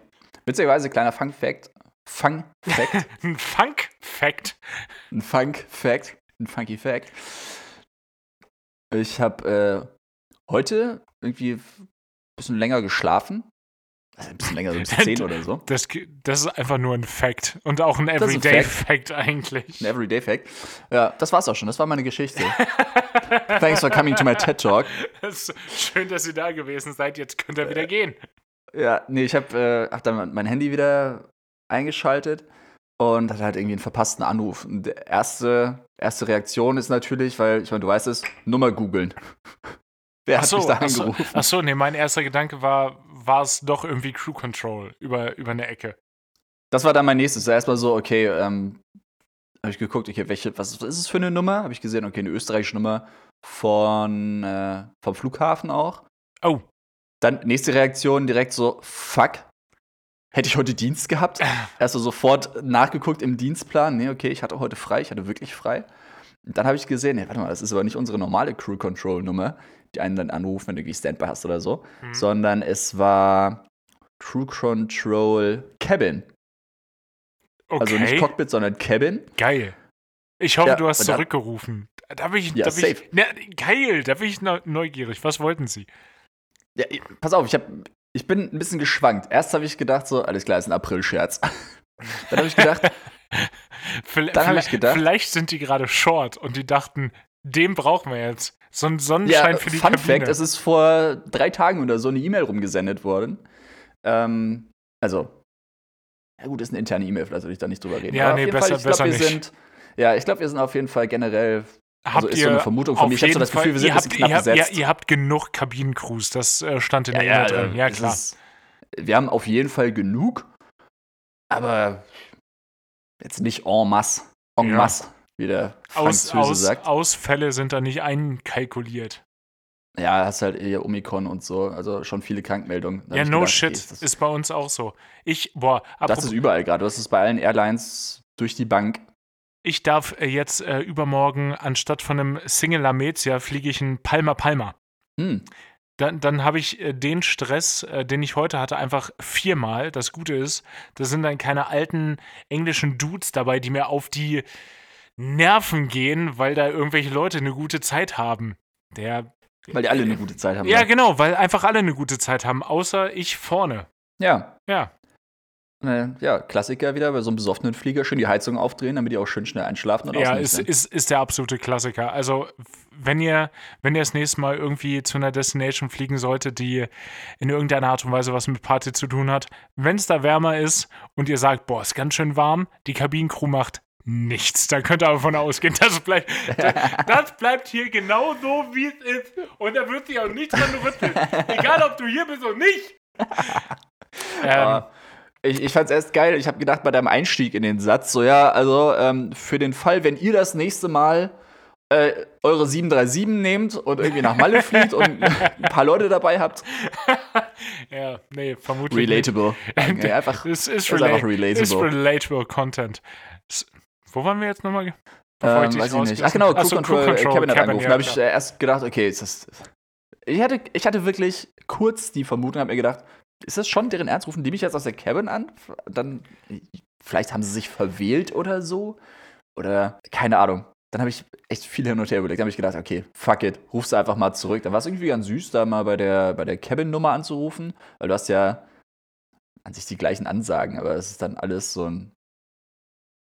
Witzigerweise, kleiner Fun-Fact. Fun-Fact. (laughs) Ein Funk-Fact. ein Funk-Fact. Ein funky Fact. Ich habe äh, heute irgendwie bisschen länger geschlafen. Also ein bisschen länger, so bis (laughs) 10 oder so. Das, das ist einfach nur ein Fact. Und auch ein ein Everyday-Fact eigentlich. Ein Everyday Fact. Ja, das war's auch schon. Das war meine Geschichte. Thanks for coming to my TED Talk. (laughs) Das schön, dass ihr da gewesen seid. Jetzt könnt ihr wieder gehen. Ja, nee, ich habe äh, hab dann mein Handy wieder eingeschaltet und hatte halt irgendwie einen verpassten Anruf. Und die erste, erste Reaktion ist natürlich, weil, ich meine, du weißt es, Nummer googeln. (laughs) Wer hat so, mich da angerufen? ach so, nee, mein erster Gedanke war, war es doch irgendwie Crew Control über, über eine Ecke. Das war dann mein nächstes. Erstmal so, okay, ähm, habe ich geguckt, okay, welche, was ist es für eine Nummer? Habe ich gesehen, okay, eine österreichische Nummer von, äh, vom Flughafen auch. Oh, Dann nächste Reaktion direkt so, fuck. Hätte ich heute Dienst gehabt? Also sofort nachgeguckt im Dienstplan. Nee, okay, ich hatte heute frei, ich hatte wirklich frei. Und dann habe ich gesehen, nee, warte mal, das ist aber nicht unsere normale Crew Control Nummer, die einen dann anruft, wenn du irgendwie Standby hast oder so, Hm. sondern es war Crew Control Cabin. okay. Also nicht Cockpit, sondern Cabin. Geil. Ich hoffe, Ja, du hast zurückgerufen. Da bin ich, Ja, da bin ich na, geil, da bin ich neu- neugierig. Was wollten sie? Ja, pass auf, ich, hab, ich bin ein bisschen geschwankt. Erst habe ich gedacht, so, alles klar, ist ein April-Scherz. Dann habe ich gedacht, Vielleicht, Dann hab ich (laughs) gedacht- vielleicht sind die gerade short und die dachten, den brauchen wir jetzt. So ein ja, Sonnenschein für die Fun Kabine. Fact, es ist vor drei Tagen oder so eine E-Mail rumgesendet worden. Ähm, also, ja gut, ist eine interne E-Mail, vielleicht soll ich da nicht drüber reden. Ja, Aber nee, besser- Fall, ich glaub, besser wir nicht. Sind, ja, ich glaube, wir sind auf jeden Fall generell, habt also ist so eine Vermutung von mir. Ich hab so das Gefühl, wir sind ihr habt, knapp ihr habt, besetzt. Ja, ihr habt genug Kabinencrews, das äh, stand in der ja, E-Mail drin. Ja, es klar. Ist, wir haben auf jeden Fall genug, aber jetzt nicht en masse. En Ja. masse, wie der Aus, Französe aus, sagt. Ausfälle sind da nicht einkalkuliert. Ja, hast halt eher Omikron und so, also schon viele Krankmeldungen. Da Ja, no gedacht, shit. okay, ist bei uns auch so. Ich, boah, das ist überall gerade. Das ist bei allen Airlines durch die Bank. Ich darf äh, jetzt äh, übermorgen anstatt von einem Single Lamezia fliege ich einen Palma Palma. Hm. Dann, dann habe ich äh, den Stress, äh, den ich heute hatte, einfach viermal. Das Gute ist, da sind dann keine alten englischen Dudes dabei, die mir auf die Nerven gehen, weil da irgendwelche Leute eine gute Zeit haben. Der. Weil die alle eine gute Zeit haben. Ja, ne? genau, weil einfach alle eine gute Zeit haben, außer ich vorne. ja. Ja, ja, Klassiker wieder bei so einem besoffenen Flieger schön die Heizung aufdrehen, damit die auch schön schnell einschlafen und ja ist, ist, ist der absolute Klassiker. Also, wenn ihr, wenn ihr das nächste Mal irgendwie zu einer Destination fliegen solltet, die in irgendeiner Art und Weise was mit Party zu tun hat, wenn es da wärmer ist und ihr sagt, boah, ist ganz schön warm, die Kabinencrew macht nichts. Da könnt ihr aber von ausgehen, (laughs) das bleibt, das, das bleibt hier genau so, wie es ist. Und da wird sich auch nichts dran rütteln. Egal, ob du hier bist oder nicht. ähm, Ich, ich fand's erst geil. Ich habe gedacht bei deinem Einstieg in den Satz, so ja, also ähm, für den Fall, wenn ihr das nächste Mal äh, eure 737 nehmt und irgendwie nach Malle fliegt und (laughs) ein paar Leute dabei habt, (laughs) ja, nee, vermutlich nicht. relatable. Okay, einfach, (laughs) Es ist, ist einfach rela relatable. ist relatable Content. Wo waren wir jetzt nochmal? Bevor ähm, dich weiß ich nicht. Ach genau, Crew so, Control, äh, Cabin hat angerufen. ja, da habe ich äh, erst gedacht, okay, ist das. Ich hatte, ich hatte wirklich kurz die Vermutung, habe mir gedacht, ist das schon deren Ernst? Rufen die mich jetzt aus der Cabin an? Dann, vielleicht haben sie sich verwählt oder so. Oder keine Ahnung. Dann habe ich echt viel hin und her überlegt. Dann habe ich gedacht, okay, fuck it, rufst du einfach mal zurück. Dann war es irgendwie ganz süß, da mal bei der, bei der Cabin-Nummer anzurufen, weil du hast ja an sich die gleichen Ansagen, aber es ist dann alles so ein.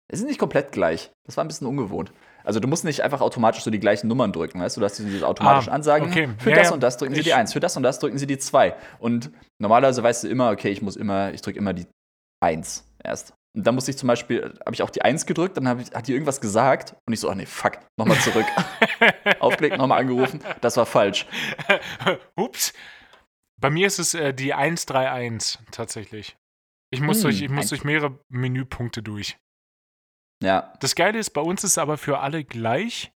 Es ist nicht komplett gleich. Das war ein bisschen ungewohnt. Also du musst nicht einfach automatisch so die gleichen Nummern drücken, weißt du? Du hast diese automatischen Ah, Ansagen. okay. Für Ja, das ja. und das drücken Sie Ich- die 1, für das und das drücken Sie die 2. Und normalerweise weißt du immer, okay, ich muss immer, ich drücke immer die 1 erst. Und dann musste ich zum Beispiel, habe ich auch die 1 gedrückt, dann ich, hat die irgendwas gesagt und ich so, ach nee, fuck, nochmal zurück. (laughs) Aufgelegt, nochmal angerufen, das war falsch. (laughs) Ups. Bei mir ist es äh, die 131 tatsächlich. Ich muss, Hm, durch, ich muss durch mehrere Menüpunkte durch. Ja, Das Geile ist, bei uns ist es aber für alle gleich.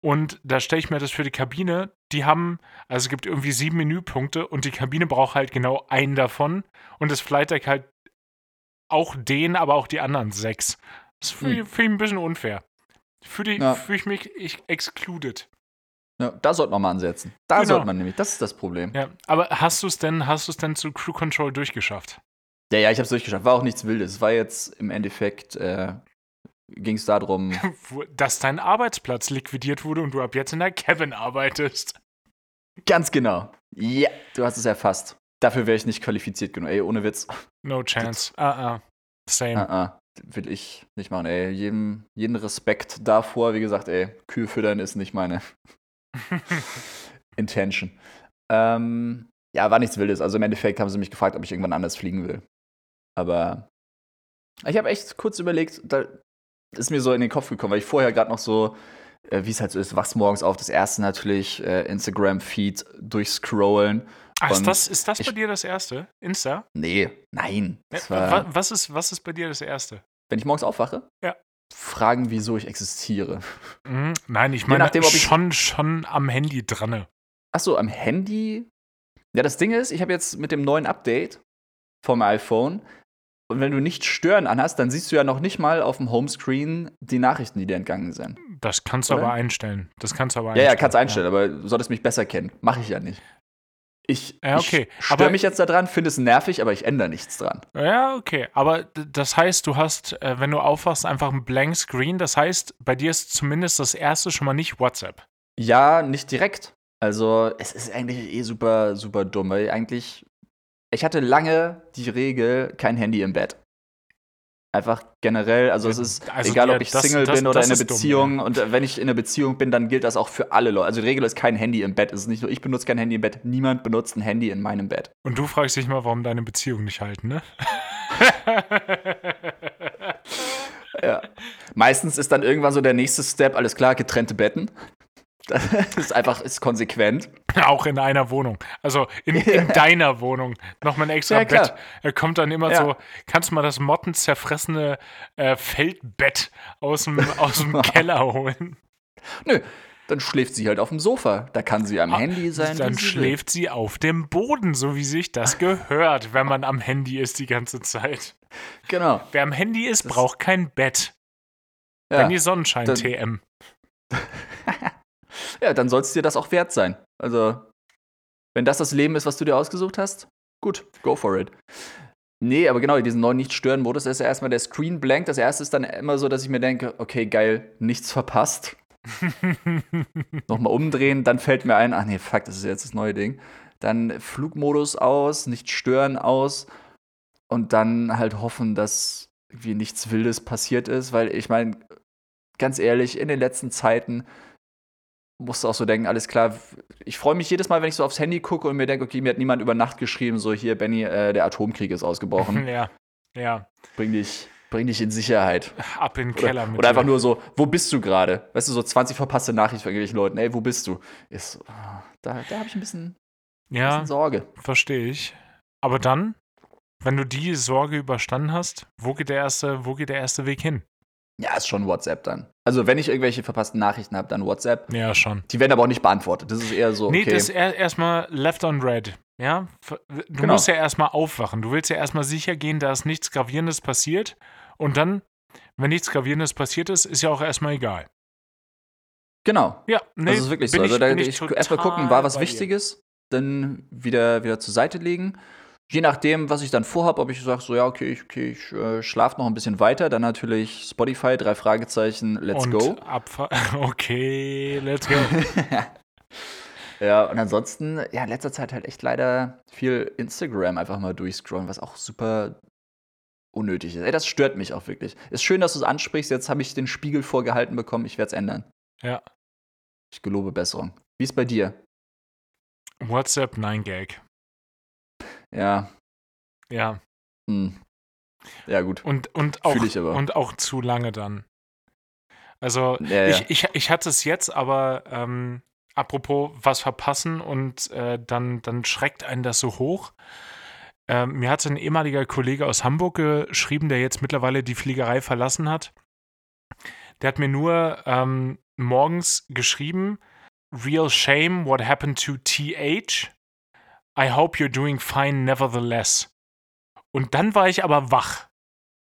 Und da stelle ich mir das für die Kabine. Die haben, also es gibt irgendwie sieben Menüpunkte und die Kabine braucht halt genau einen davon. Und das Flight Deck halt auch den, aber auch die anderen sechs. Das finde ich, find ich ein bisschen unfair. Fühle ich, Ja. fühl ich mich ich, excluded. ja, da sollte man mal ansetzen. Da Genau. sollte man nämlich, das ist das Problem. Ja, aber hast du es denn, hast du es denn zu Crew Control durchgeschafft? Ja, ja, ich habe es durchgeschafft. War auch nichts Wildes. Es war jetzt im Endeffekt, äh, ging es darum, (laughs) Dass dein Arbeitsplatz liquidiert wurde und du ab jetzt in der Cabin arbeitest. Ganz genau. Ja, du hast es erfasst. Dafür wäre ich nicht qualifiziert genug. Ey, ohne Witz. No (laughs) chance. Ah, uh, Same. Uh -uh. Will ich nicht machen, ey. Jeden, jeden Respekt davor. Wie gesagt, ey, Kühe füttern ist nicht meine (laughs) Intention. Ähm, ja, war nichts Wildes. Also im Endeffekt haben sie mich gefragt, ob ich irgendwann anders fliegen will. Aber ich habe echt kurz überlegt, da ist mir so in den Kopf gekommen, weil ich vorher gerade noch so, äh, wie es halt so ist, wachst morgens auf, das erste natürlich äh, Instagram-Feed durchscrollen. Ach, ist das, ist das bei dir das erste? Insta? Nee, nein. Ja, was, ist, was ist bei dir das erste? Wenn ich morgens aufwache? Ja. Fragen, wieso ich existiere. Mhm, nein, ich meine nachdem, schon, schon am Handy dran. Ach so, am Handy? Ja, das Ding ist, ich habe jetzt mit dem neuen Update vom iPhone und wenn du nicht stören anhast, dann siehst du ja noch nicht mal auf dem Homescreen die Nachrichten, die dir entgangen sind. Das kannst du Oder? aber einstellen. Das kannst du aber einstellen. Ja, ja, kannst du einstellen, ja. aber du solltest mich besser kennen. Mache ich ja nicht. Ich, ja, okay. ich störe mich jetzt daran, finde es nervig, aber ich ändere nichts dran. Ja, okay. Aber das heißt, du hast, äh, wenn du aufwachst, einfach ein Blank Screen. Das heißt, bei dir ist zumindest das erste schon mal nicht WhatsApp. Ja, nicht direkt. Also, es ist eigentlich eh super, super dumm, weil eigentlich ich hatte lange die Regel, kein Handy im Bett. Einfach generell, also es ist also egal, ob ich das, Single das, bin oder in einer Beziehung. Dumm, ja. Und wenn ich in einer Beziehung bin, dann gilt das auch für alle Leute. Also die Regel ist kein Handy im Bett. Es ist nicht nur, ich benutze kein Handy im Bett. Niemand benutzt ein Handy in meinem Bett. Und du fragst dich mal, warum deine Beziehungen nicht halten, ne? (laughs) ja. Meistens ist dann irgendwann so der nächste Step, alles klar, getrennte Betten. (laughs) Das ist einfach ist konsequent. Auch in einer Wohnung. Also in, in (laughs) deiner Wohnung. Nochmal ein extra ja, Bett. Er kommt dann immer ja. so, kannst du mal das mottenzerfressene äh, Feldbett aus dem, aus dem (laughs) Keller holen? Nö, dann schläft sie halt auf dem Sofa. Da kann sie am ah, Handy sein. Dann sie schläft will. sie auf dem Boden, so wie sich das gehört, wenn man am Handy ist die ganze Zeit. Genau. Wer am Handy ist, das braucht kein Bett. Ja, wenn die Sonnenschein dann, TM. Ja, dann soll es dir das auch wert sein. Also, wenn das das Leben ist, was du dir ausgesucht hast, gut, go for it. Nee, aber genau, diesen neuen Nicht-Stören-Modus ist ja erstmal der Screen blank. Das erste ist dann immer so, dass ich mir denke, okay, geil, nichts verpasst. (laughs) Nochmal umdrehen, dann fällt mir ein, ach nee, fuck, das ist jetzt das neue Ding. Dann Flugmodus aus, nicht stören aus und dann halt hoffen, dass irgendwie nichts Wildes passiert ist, weil ich meine, ganz ehrlich, in den letzten Zeiten musste auch so denken, alles klar, ich freue mich jedes Mal, wenn ich so aufs Handy gucke und mir denke, okay, mir hat niemand über Nacht geschrieben, so hier, Benny, äh, der Atomkrieg ist ausgebrochen. (laughs) ja, ja. Bring dich, bring dich in Sicherheit. Ab in den Keller oder, mit Oder einfach nur so, wo bist du gerade? Weißt du, so 20 verpasste Nachrichten von irgendwelchen Leuten, ey, wo bist du? Ist, oh, da da habe ich ein bisschen, ja, bisschen Sorge. Verstehe ich. Aber dann, wenn du die Sorge überstanden hast, wo geht der erste, wo geht der erste Weg hin? Ja, ist schon WhatsApp dann. Also, wenn ich irgendwelche verpassten Nachrichten habe, dann WhatsApp. Ja, schon. Die werden aber auch nicht beantwortet. Das ist eher so. Nee, das ist erstmal left on red. Ja, du genau. musst ja erstmal aufwachen. Du willst ja erstmal sicher gehen, dass nichts Gravierendes passiert. Und dann, wenn nichts Gravierendes passiert ist, ist ja auch erstmal egal. Genau. Ja, nee, das ist wirklich so. Also, da, ich, ich erstmal gucken, war was Wichtiges, dann wieder, wieder zur Seite legen je nachdem, was ich dann vorhabe, ob ich sage, so ja, okay, ich, okay, ich äh, schlafe noch ein bisschen weiter, dann natürlich Spotify, drei Fragezeichen, let's und go. Abfa (laughs) okay, let's go. (laughs) ja, und ansonsten, ja, in letzter Zeit halt echt leider viel Instagram einfach mal durchscrollen, was auch super unnötig ist. Ey, das stört mich auch wirklich. Ist schön, dass du es ansprichst. Jetzt habe ich den Spiegel vorgehalten bekommen. Ich werde es ändern. Ja. Ich gelobe Besserung. Wie ist bei dir? WhatsApp 9gag. Ja. Ja. Hm. Ja, gut. Und, und, auch, und auch zu lange dann. Also, ja, ja. Ich, ich, ich hatte es jetzt, aber ähm, apropos was verpassen und äh, dann, dann schreckt einen das so hoch. Ähm, mir hat ein ehemaliger Kollege aus Hamburg geschrieben, der jetzt mittlerweile die Fliegerei verlassen hat. Der hat mir nur ähm, morgens geschrieben: Real shame what happened to TH. I hope you're doing fine nevertheless. Und dann war ich aber wach.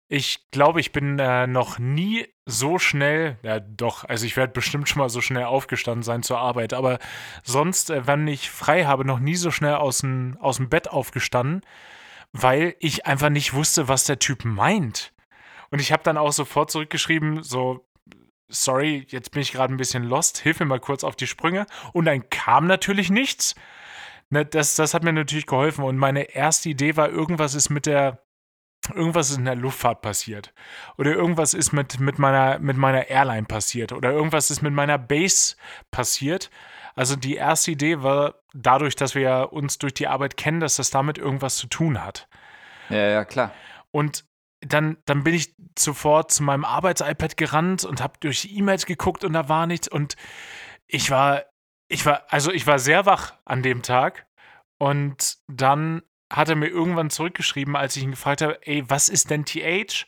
Ich glaube, ich bin äh, noch nie so schnell, ja doch, also ich werde bestimmt schon mal so schnell aufgestanden sein zur Arbeit, aber sonst, äh, wenn ich frei habe, noch nie so schnell aus dem, Bett aufgestanden, weil ich einfach nicht wusste, was der Typ meint. Und ich habe dann auch sofort zurückgeschrieben, so, sorry, jetzt bin ich gerade ein bisschen lost, hilf mir mal kurz auf die Sprünge. Und dann kam natürlich nichts. Ne, das, das hat mir natürlich geholfen. Und meine erste Idee war, irgendwas ist mit der, irgendwas ist in der Luftfahrt passiert. Oder irgendwas ist mit, mit, meiner, mit meiner Airline passiert. Oder irgendwas ist mit meiner Base passiert. Also die erste Idee war dadurch, dass wir uns durch die Arbeit kennen, dass das damit irgendwas zu tun hat. Ja, ja, klar. Und dann, dann bin ich sofort zu meinem Arbeits-iPad gerannt und habe durch E-Mails geguckt und da war nichts. Und ich war, ich war, also ich war sehr wach an dem Tag. Und dann hat er mir irgendwann zurückgeschrieben, als ich ihn gefragt habe, ey, was ist denn TH?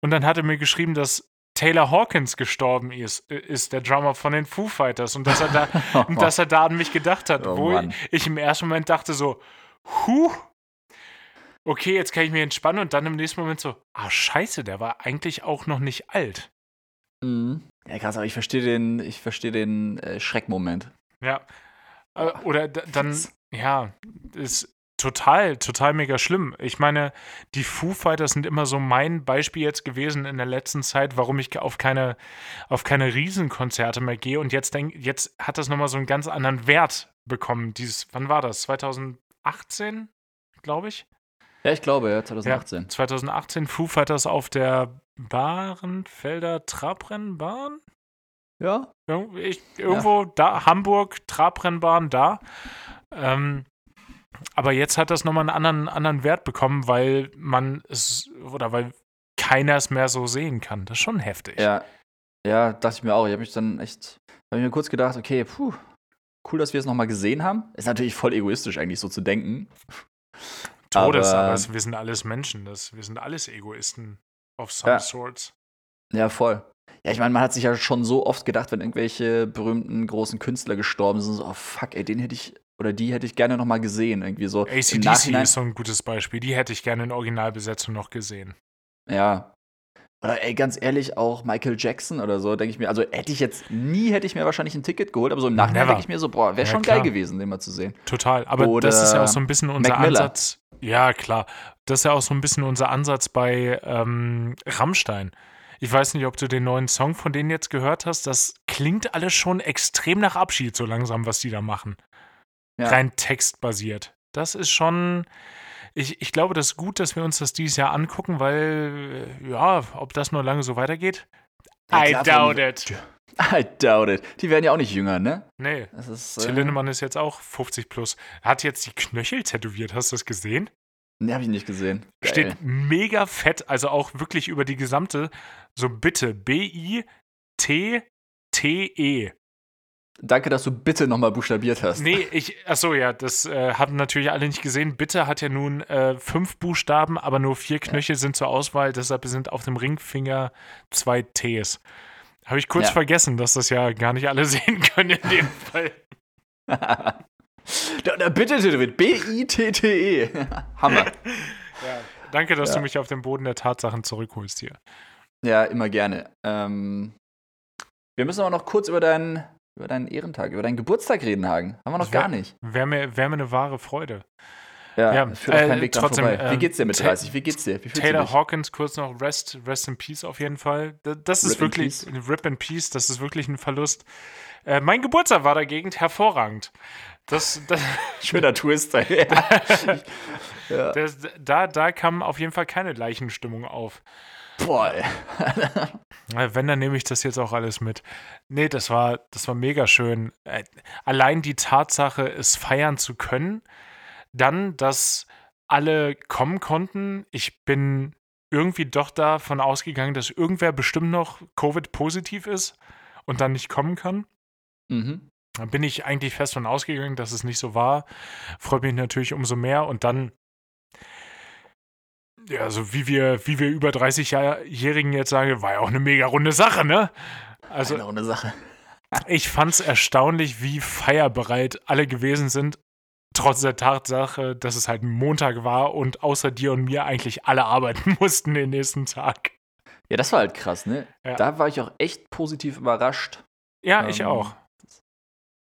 Und dann hat er mir geschrieben, dass Taylor Hawkins gestorben ist, ist der Drummer von den Foo Fighters und dass er da, (laughs) und dass er da an mich gedacht hat, Oh wo Mann. ich im ersten Moment dachte so, huh, okay, jetzt kann ich mich entspannen und dann im nächsten Moment so, ah scheiße, der war eigentlich auch noch nicht alt. Mhm. Ja, krass, aber ich verstehe den, ich verstehe den äh, Schreckmoment. Ja. Äh, Oder dann, ja, ist total, total mega schlimm. Ich meine, die Foo Fighters sind immer so mein Beispiel jetzt gewesen in der letzten Zeit, warum ich auf keine, auf keine Riesenkonzerte mehr gehe. Und jetzt denk, jetzt hat das nochmal so einen ganz anderen Wert bekommen. Dieses, wann war das? 2018, glaube ich? Ja, ich glaube, ja, 2018. 2018 Foo Fighters auf der Bahrenfelder Trabrennbahn? Ja. Ich, irgendwo da, Hamburg, Trabrennbahn da. Ähm, aber jetzt hat das nochmal einen anderen, anderen Wert bekommen, weil man es, oder weil keiner es mehr so sehen kann. Das ist schon heftig. Ja. Ja, dachte ich mir auch. Ich habe mich dann echt, habe mir kurz gedacht, okay, puh, cool, dass wir es nochmal gesehen haben. Ist natürlich voll egoistisch eigentlich so zu denken. Todes, aber- aber, wir sind alles Menschen. Das, wir sind alles Egoisten of some Ja. sorts. Ja, voll. Ja, ich meine, man hat sich ja schon so oft gedacht, wenn irgendwelche berühmten großen Künstler gestorben sind, so, oh fuck, ey, den hätte ich, oder die hätte ich gerne nochmal gesehen. Irgendwie so. ACDC ist so ein gutes Beispiel. Die hätte ich gerne in Originalbesetzung noch gesehen. Ja. Oder ey, ganz ehrlich, auch Michael Jackson oder so, denke ich mir, also hätte ich jetzt nie, hätte ich mir wahrscheinlich ein Ticket geholt, aber so im Nachhinein denke ich mir so, boah, wäre Ja, schon klar. geil gewesen, den mal zu sehen. Total. Aber Oder das ist ja auch so ein bisschen unser Mac Miller. Ansatz. Ja, klar. Das ist ja auch so ein bisschen unser Ansatz bei ähm, Rammstein. Ich weiß nicht, ob du den neuen Song von denen jetzt gehört hast. Das klingt alles schon extrem nach Abschied, so langsam, was die da machen. Ja. Rein textbasiert. Das ist schon. Ich, ich glaube, das ist gut, dass wir uns das dieses Jahr angucken, weil, äh, ja, ob das nur lange so weitergeht. Ja, I klar, doubt it. (laughs) I doubt it. Die werden ja auch nicht jünger, ne? Nee. Das ist. Till Äh, Lindemann ist jetzt auch 50 plus. Hat jetzt die Knöchel tätowiert. Hast du das gesehen? ne, hab ich nicht gesehen. Geil. Steht mega fett, also auch wirklich über die gesamte, so bitte, B-I-T-T-E. Danke, dass du bitte nochmal buchstabiert hast. Nee, ich, achso, ja, das äh, haben natürlich alle nicht gesehen. Bitte hat ja nun äh, fünf Buchstaben, aber nur vier Knöchel sind zur Auswahl, deshalb sind auf dem Ringfinger zwei Ts. Habe ich kurz Ja. vergessen, dass das ja gar nicht alle (laughs) sehen können in dem Fall. (laughs) da, da bitte tätowiert. B-I-T-T-E. (laughs) Hammer. Ja, danke, dass Ja. du mich auf den Boden der Tatsachen zurückholst hier. Ja, immer gerne. Ähm, wir müssen aber noch kurz über deinen, über deinen Ehrentag, über deinen Geburtstag reden, Hagen. Haben wir noch wär- gar nicht. Wäre mir, wär mir eine wahre Freude. Ja, Ja, führt äh, kein Weg trotzdem, vorbei. Wie ähm, geht's dir mit Ta- 30? Wie geht's dir? Wie Taylor? Hawkins, kurz noch Rest, Rest in Peace auf jeden Fall. Da- Das ist Rip in wirklich, Rip in Peace, das ist wirklich ein Verlust. Äh, mein Geburtstag war dagegen hervorragend. Das, das, (laughs) Schöner Twist. (laughs) (laughs) ja. das, da, da kam auf jeden Fall keine Leichenstimmung auf. Boah. (laughs) Äh, Wenn, dann nehme ich das jetzt auch alles mit. Nee, das war, das war mega schön. Äh, Allein die Tatsache, es feiern zu können, dann, dass alle kommen konnten. Ich bin irgendwie doch davon ausgegangen, dass irgendwer bestimmt noch Covid-positiv ist und dann nicht kommen kann. Mhm. Da bin ich eigentlich fest von ausgegangen, dass es nicht so war. Freut mich natürlich umso mehr. Und dann, ja, so wie wir, wie wir über 30-Jährigen jetzt sagen, war ja auch eine mega runde Sache, ne? Also, Eine runde Sache. ich fand's erstaunlich, wie feierbereit alle gewesen sind, trotz der Tatsache, dass es halt ein Montag war und außer dir und mir eigentlich alle arbeiten (laughs) mussten den nächsten Tag. Ja, das war halt krass, ne? Ja. Da war ich auch echt positiv überrascht. Ja, ich Ähm, auch.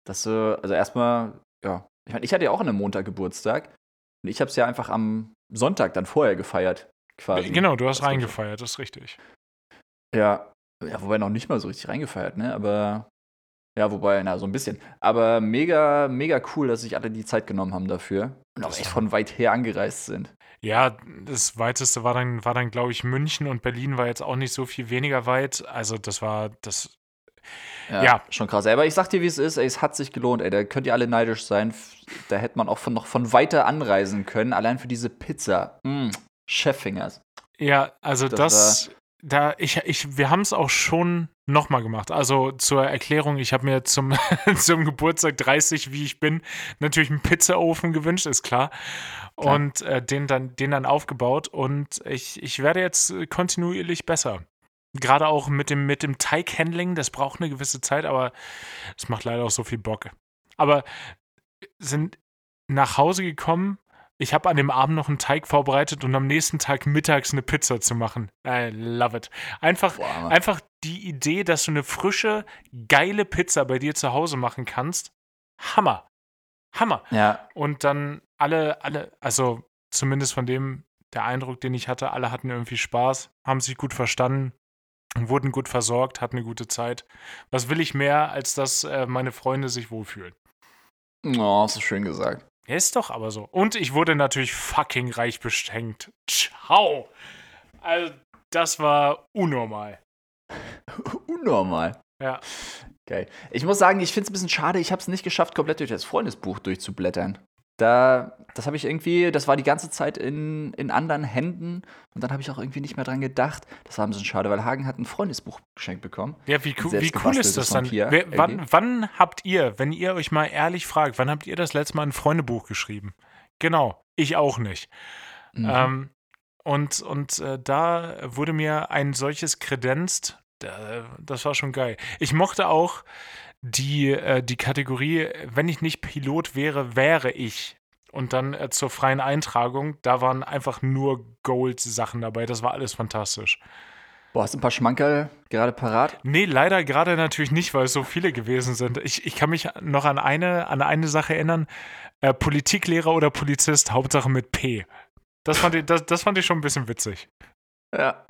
Dass du, also erstmal, ja. Ich meine, ich hatte ja auch an einem Montag Geburtstag. Und ich habe es ja einfach am Sonntag dann vorher gefeiert, quasi. Genau, du hast Das reingefeiert, das ist richtig. Ja. Ja, wobei noch nicht mal so richtig reingefeiert, ne? Aber Ja, wobei, na, so ein bisschen. Aber mega, mega cool, dass sich alle die Zeit genommen haben dafür. Und auch echt von weit her angereist sind. Ja, das weiteste war dann, war dann glaube ich, München und Berlin war jetzt auch nicht so viel weniger weit. Also das war, das, Ja, Ja. Schon krass. Aber ich sag dir, wie es ist, ey, es hat sich gelohnt, ey. Da könnt ihr alle neidisch sein. Da hätte man auch von, noch von weiter anreisen können, allein für diese Pizza. Mm, Cheffingers. ja, also Das das, da, ich, ich, wir haben es auch schon nochmal gemacht. Also zur Erklärung, ich habe mir zum, (laughs) zum Geburtstag 30, wie ich bin, natürlich einen Pizzaofen gewünscht, ist klar. Klar. Und äh, den, dann, den dann aufgebaut und ich, ich werde jetzt kontinuierlich besser. Gerade auch mit dem, mit dem Teighandling, das braucht eine gewisse Zeit, aber es macht leider auch so viel Bock. Aber sind nach Hause gekommen, ich habe an dem Abend noch einen Teig vorbereitet und am nächsten Tag mittags eine Pizza zu machen. I love it. Einfach, Boah, einfach die Idee, dass du eine frische, geile Pizza bei dir zu Hause machen kannst. Hammer. Hammer. ja, Und dann alle, alle, also zumindest von dem, der Eindruck, den ich hatte, alle hatten irgendwie Spaß, haben sich gut verstanden, wurden gut versorgt, hatten eine gute Zeit. Was will ich mehr, als dass äh, meine Freunde sich wohlfühlen? oh, hast du schön gesagt. Ja, ist doch aber so. Und ich wurde natürlich fucking reich beschenkt. Ciao. Also, das war unnormal. (laughs) Unnormal. Ja. Geil. Ich muss sagen, ich finde es ein bisschen schade, ich habe es nicht geschafft, komplett durch das Freundesbuch durchzublättern. Da, das habe ich irgendwie, das war die ganze Zeit in, in anderen Händen und dann habe ich auch irgendwie nicht mehr dran gedacht. Das war ein bisschen schade, weil Hagen hat ein Freundesbuch geschenkt bekommen. Ja, wie, cool- wie cool ist das dann? Wer, wann, wann habt ihr, wenn ihr euch mal ehrlich fragt, wann habt ihr das letzte Mal ein Freundebuch geschrieben? Genau, ich auch nicht. Mhm. Ähm, und und äh, da wurde mir ein solches kredenzt. Da, das war schon geil. Ich mochte auch die, äh, die Kategorie, wenn ich nicht Pilot wäre, wäre ich. Und dann äh, zur freien Eintragung, da waren einfach nur Gold-Sachen dabei. Das war alles fantastisch. Boah, hast du ein paar Schmankerl gerade parat? Nee, leider gerade natürlich nicht, weil es so viele gewesen sind. Ich, ich kann mich noch an eine, an eine Sache erinnern. Äh, Politiklehrer oder Polizist, Hauptsache mit P. Das fand, ich, das, das fand ich schon ein bisschen witzig. Ja.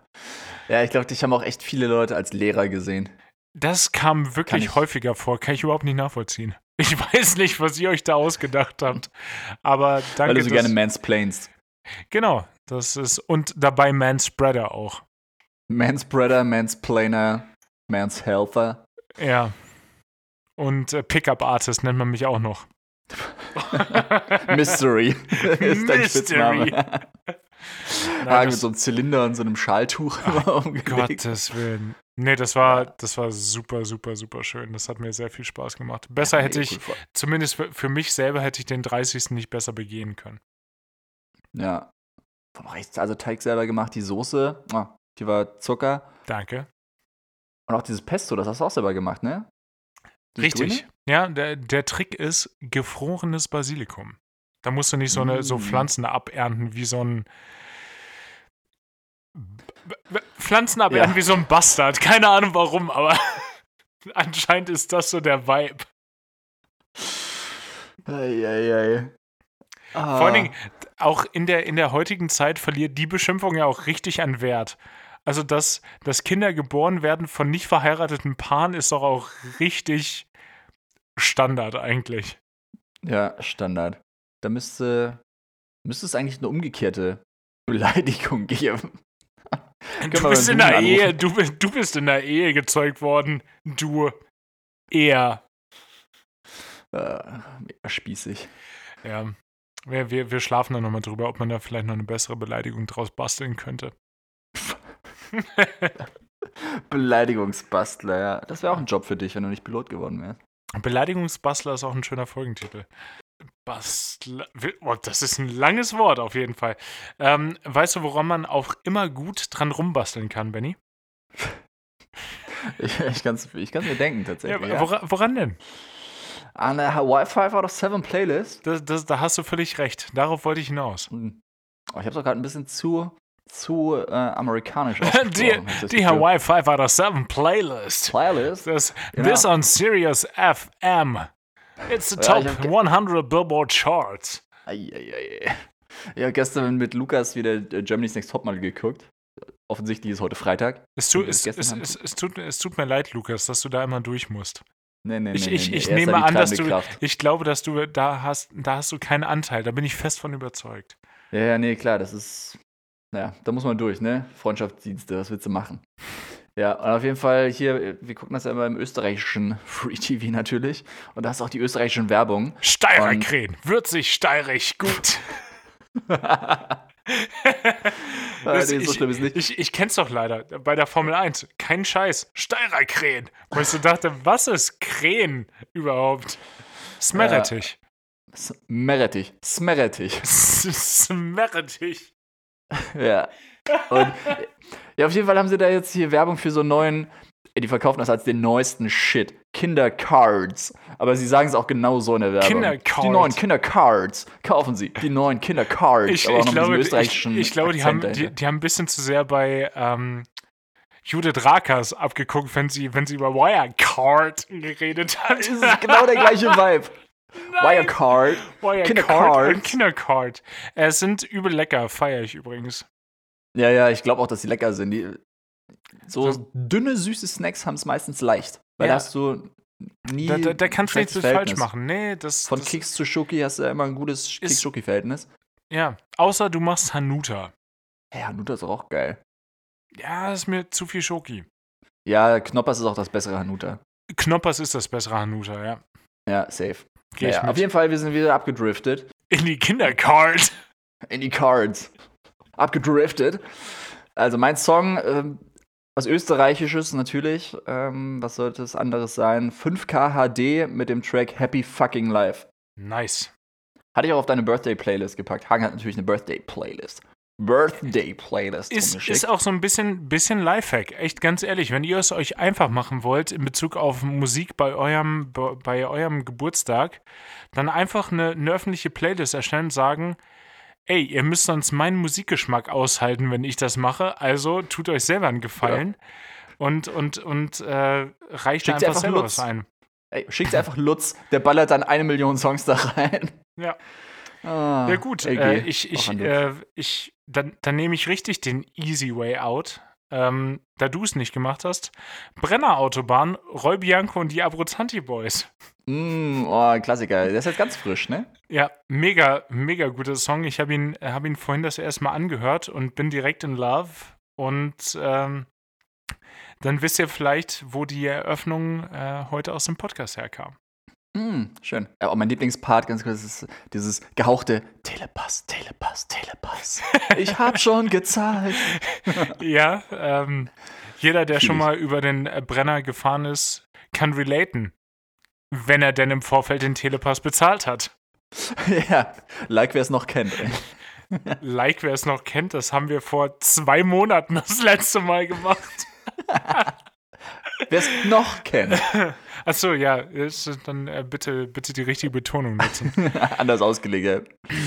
Ja, ich glaube, dich haben auch echt viele Leute als Lehrer gesehen. Das kam wirklich ich- häufiger vor. Kann ich überhaupt nicht nachvollziehen. (laughs) Ich weiß nicht, was ihr euch da ausgedacht habt. Aber danke. weil du so das- gerne mansplainst. Genau, das ist. Und dabei Manspreader auch. Manspreader, Mansplainer, Manshelfer. Ja. Und äh, Pickup Artist nennt man mich auch noch. (laughs) Mystery (laughs) ist dein Mystery. Spitzname. Nein, Hagen mit so einem Zylinder und so einem Schaltuch umgelegt. Gottes Willen. Nee, das war, das war super, super, super schön. Das hat mir sehr viel Spaß gemacht. Besser hätte ich, zumindest für, für mich selber, hätte ich den 30. nicht besser begehen können. Ja. Also Teig selber gemacht, die Soße, ah, die war Zucker. Danke. Und auch dieses Pesto, das hast du auch selber gemacht, ne? Dieses Richtig. Grüne? Ja, der, der Trick ist gefrorenes Basilikum. Da musst du nicht so, eine, so Mm. Pflanzen abernten wie so ein. Pflanzen abernten Ja. wie so ein Bastard. Keine Ahnung warum, aber (laughs) anscheinend ist das so der Vibe. Eieiei. Ah. Vor allen Dingen, auch in der, in der heutigen Zeit verliert die Beschimpfung ja auch richtig an Wert. Also, dass, dass Kinder geboren werden von nicht verheirateten Paaren, ist doch auch richtig Standard eigentlich. Ja, Standard. Da müsste, müsste es eigentlich eine umgekehrte Beleidigung (laughs) geben. Du wir bist in der Duden Ehe, du, du bist in der Ehe gezeugt worden. Du. Er. Äh, mega spießig. Ja. Wir, wir, wir schlafen da nochmal drüber, ob man da vielleicht noch eine bessere Beleidigung draus basteln könnte. (laughs) (laughs) Beleidigungsbastler, ja. Das wäre auch ein Job für dich, wenn du nicht Pilot geworden wärst. Beleidigungsbastler ist auch ein schöner Folgentitel. Bastler. Oh, das ist ein langes Wort auf jeden Fall. Ähm, weißt du, woran man auch immer gut dran rumbasteln kann, Benny? (laughs) Ich, ich kann es ich kann's mir denken, tatsächlich. Ja, wora, woran denn? An der Hawaii 5 out of 7 Playlist. Das, das, da hast du völlig recht. Darauf wollte ich hinaus. Hm. Oh, ich habe es auch gerade ein bisschen zu, zu äh, amerikanisch (laughs) Die, die. Hawaii 5 out of 7 Playlist. Playlist? Das, Genau. This on Sirius FM. It's the top ich hab ge- 100 Billboard Charts. Eieiei. Ich habe gestern mit Lukas wieder äh, Germany's Next Topmodel geguckt. Offensichtlich ist heute Freitag. Es, tu, es, es, es, tut, es tut mir leid, Lukas, dass du da immer durch musst. Nee, nee, Ich, nee, ich, ich nehme an, dass du, Kraft. ich glaube, dass du da hast, da hast du keinen Anteil. Da bin ich fest von überzeugt. Ja, ja, nee, klar, das ist. Naja, da muss man durch, ne? Freundschaftsdienste, was willst du machen? Ja, und auf jeden Fall hier, wir gucken das ja immer im österreichischen (laughs) Free TV natürlich. Und da ist auch die österreichische Werbung. Steirer Und- Krähen. Würzig, steirig, gut. (laughs) Ah, Das- nee, so ich, schlimm ist nicht. Ich, ich kenn's doch leider bei der Formel 1. Kein Scheiß. Steirer Krähen. Wo ich so dachte, was ist Krähen überhaupt? Smerettich. Smerettich. Smerettich. Smerettich. Ja. (laughs) Und ja, auf jeden Fall haben sie da jetzt hier Werbung für so einen neuen. Die verkaufen das als den neuesten Shit. Kindercards. Aber sie sagen es auch genau so in der Werbung. Kindercards. Die neuen Kindercards. Kaufen Sie. Die neuen Kindercards. Ich, ich, glaube, ich, ich glaube, die haben, die, die haben ein bisschen zu sehr bei ähm, Judith Rakers abgeguckt, wenn sie, wenn sie über Wirecard geredet hat. Das ist genau der gleiche (laughs) Vibe. Wirecard. Wirecard Kindercard. Äh, Es sind übel lecker, feiere ich übrigens. Ja, ja, ich glaube auch, dass die lecker sind. Die, so So- dünne, süße Snacks haben es meistens leicht. Weil Ja. da hast du nie. Da, da, da kannst du nichts falsch machen. Nee, das. Von das, Keks zu Schoki hast du ja immer ein gutes Keks-Schoki-Verhältnis. Ja, außer du machst Hanuta. Ja, Hanuta ist auch geil. Ja, das ist mir zu viel Schoki. Ja, Knoppers ist auch das bessere Hanuta. Knoppers ist das bessere Hanuta, ja. Ja, safe. Geh Ja, auf jeden Fall, wir sind wieder abgedriftet. In die Kindercard. In die Cards. Abgedriftet. Also mein Song, ähm, was Österreichisches natürlich. Ähm, was sollte es anderes sein? 5K HD mit dem Track Happy Fucking Life. Nice. Hatte ich auch auf deine Birthday-Playlist gepackt. Hagen hat natürlich eine Birthday-Playlist. Birthday-Playlist Ist, ist auch so ein bisschen, bisschen Lifehack. Echt ganz ehrlich, wenn ihr es euch einfach machen wollt in Bezug auf Musik bei eurem, bei, bei eurem Geburtstag, dann einfach eine, eine öffentliche Playlist erstellen und sagen, ey, ihr müsst sonst meinen Musikgeschmack aushalten, wenn ich das mache. Also tut euch selber einen Gefallen und, und, und äh, reicht Schickt einfach einfach selber Lutz. was ein. Ey, schickt einfach Lutz, der ballert dann eine Million Songs da rein. Ja. Ah, Ja gut, äh, ich, ich, äh, ich, dann, dann nehme ich richtig den Easy Way Out. Ähm, da du es nicht gemacht hast. Brennerautobahn, Roy Bianco und die Abruzanti Boys. Mm, oh, ein Klassiker. Der ist jetzt ganz frisch, ne? Ja, mega, mega guter Song. Ich habe ihn, hab ihn vorhin das erste Mal angehört und bin direkt in Love. Und ähm, dann wisst ihr vielleicht, wo die Eröffnung äh, heute aus dem Podcast herkam. Mm, schön. Ja, und mein Lieblingspart, ganz kurz, ist dieses gehauchte Telepass, Telepass, Telepass. (laughs) Ich hab schon gezahlt. (laughs) Ja, ähm, jeder, der schon mal über den Brenner gefahren ist, kann relaten. Wenn er denn im Vorfeld den Telepass bezahlt hat. (laughs) ja, like wer es noch kennt. Ey. (laughs) Like, wer es noch kennt, das haben wir vor zwei Monaten das letzte Mal gemacht. (laughs) Wer es noch kennt. Achso, ja, dann äh, bitte, bitte die richtige Betonung nutzen. Anders ausgelegt. ey.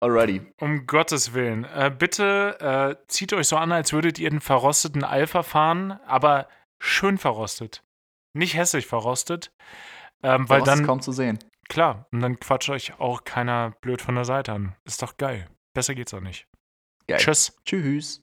Alrighty. Um Gottes Willen. Äh, bitte äh, zieht euch so an, als würdet ihr einen verrosteten Alpha fahren, aber schön verrostet. Nicht hässlich verrostet. Ähm, weil Daraus ist dann, kaum zu sehen. klar, und dann quatscht euch auch keiner blöd von der Seite an. Ist doch geil. Besser geht's auch nicht. Geil. Tschüss. Tschüss.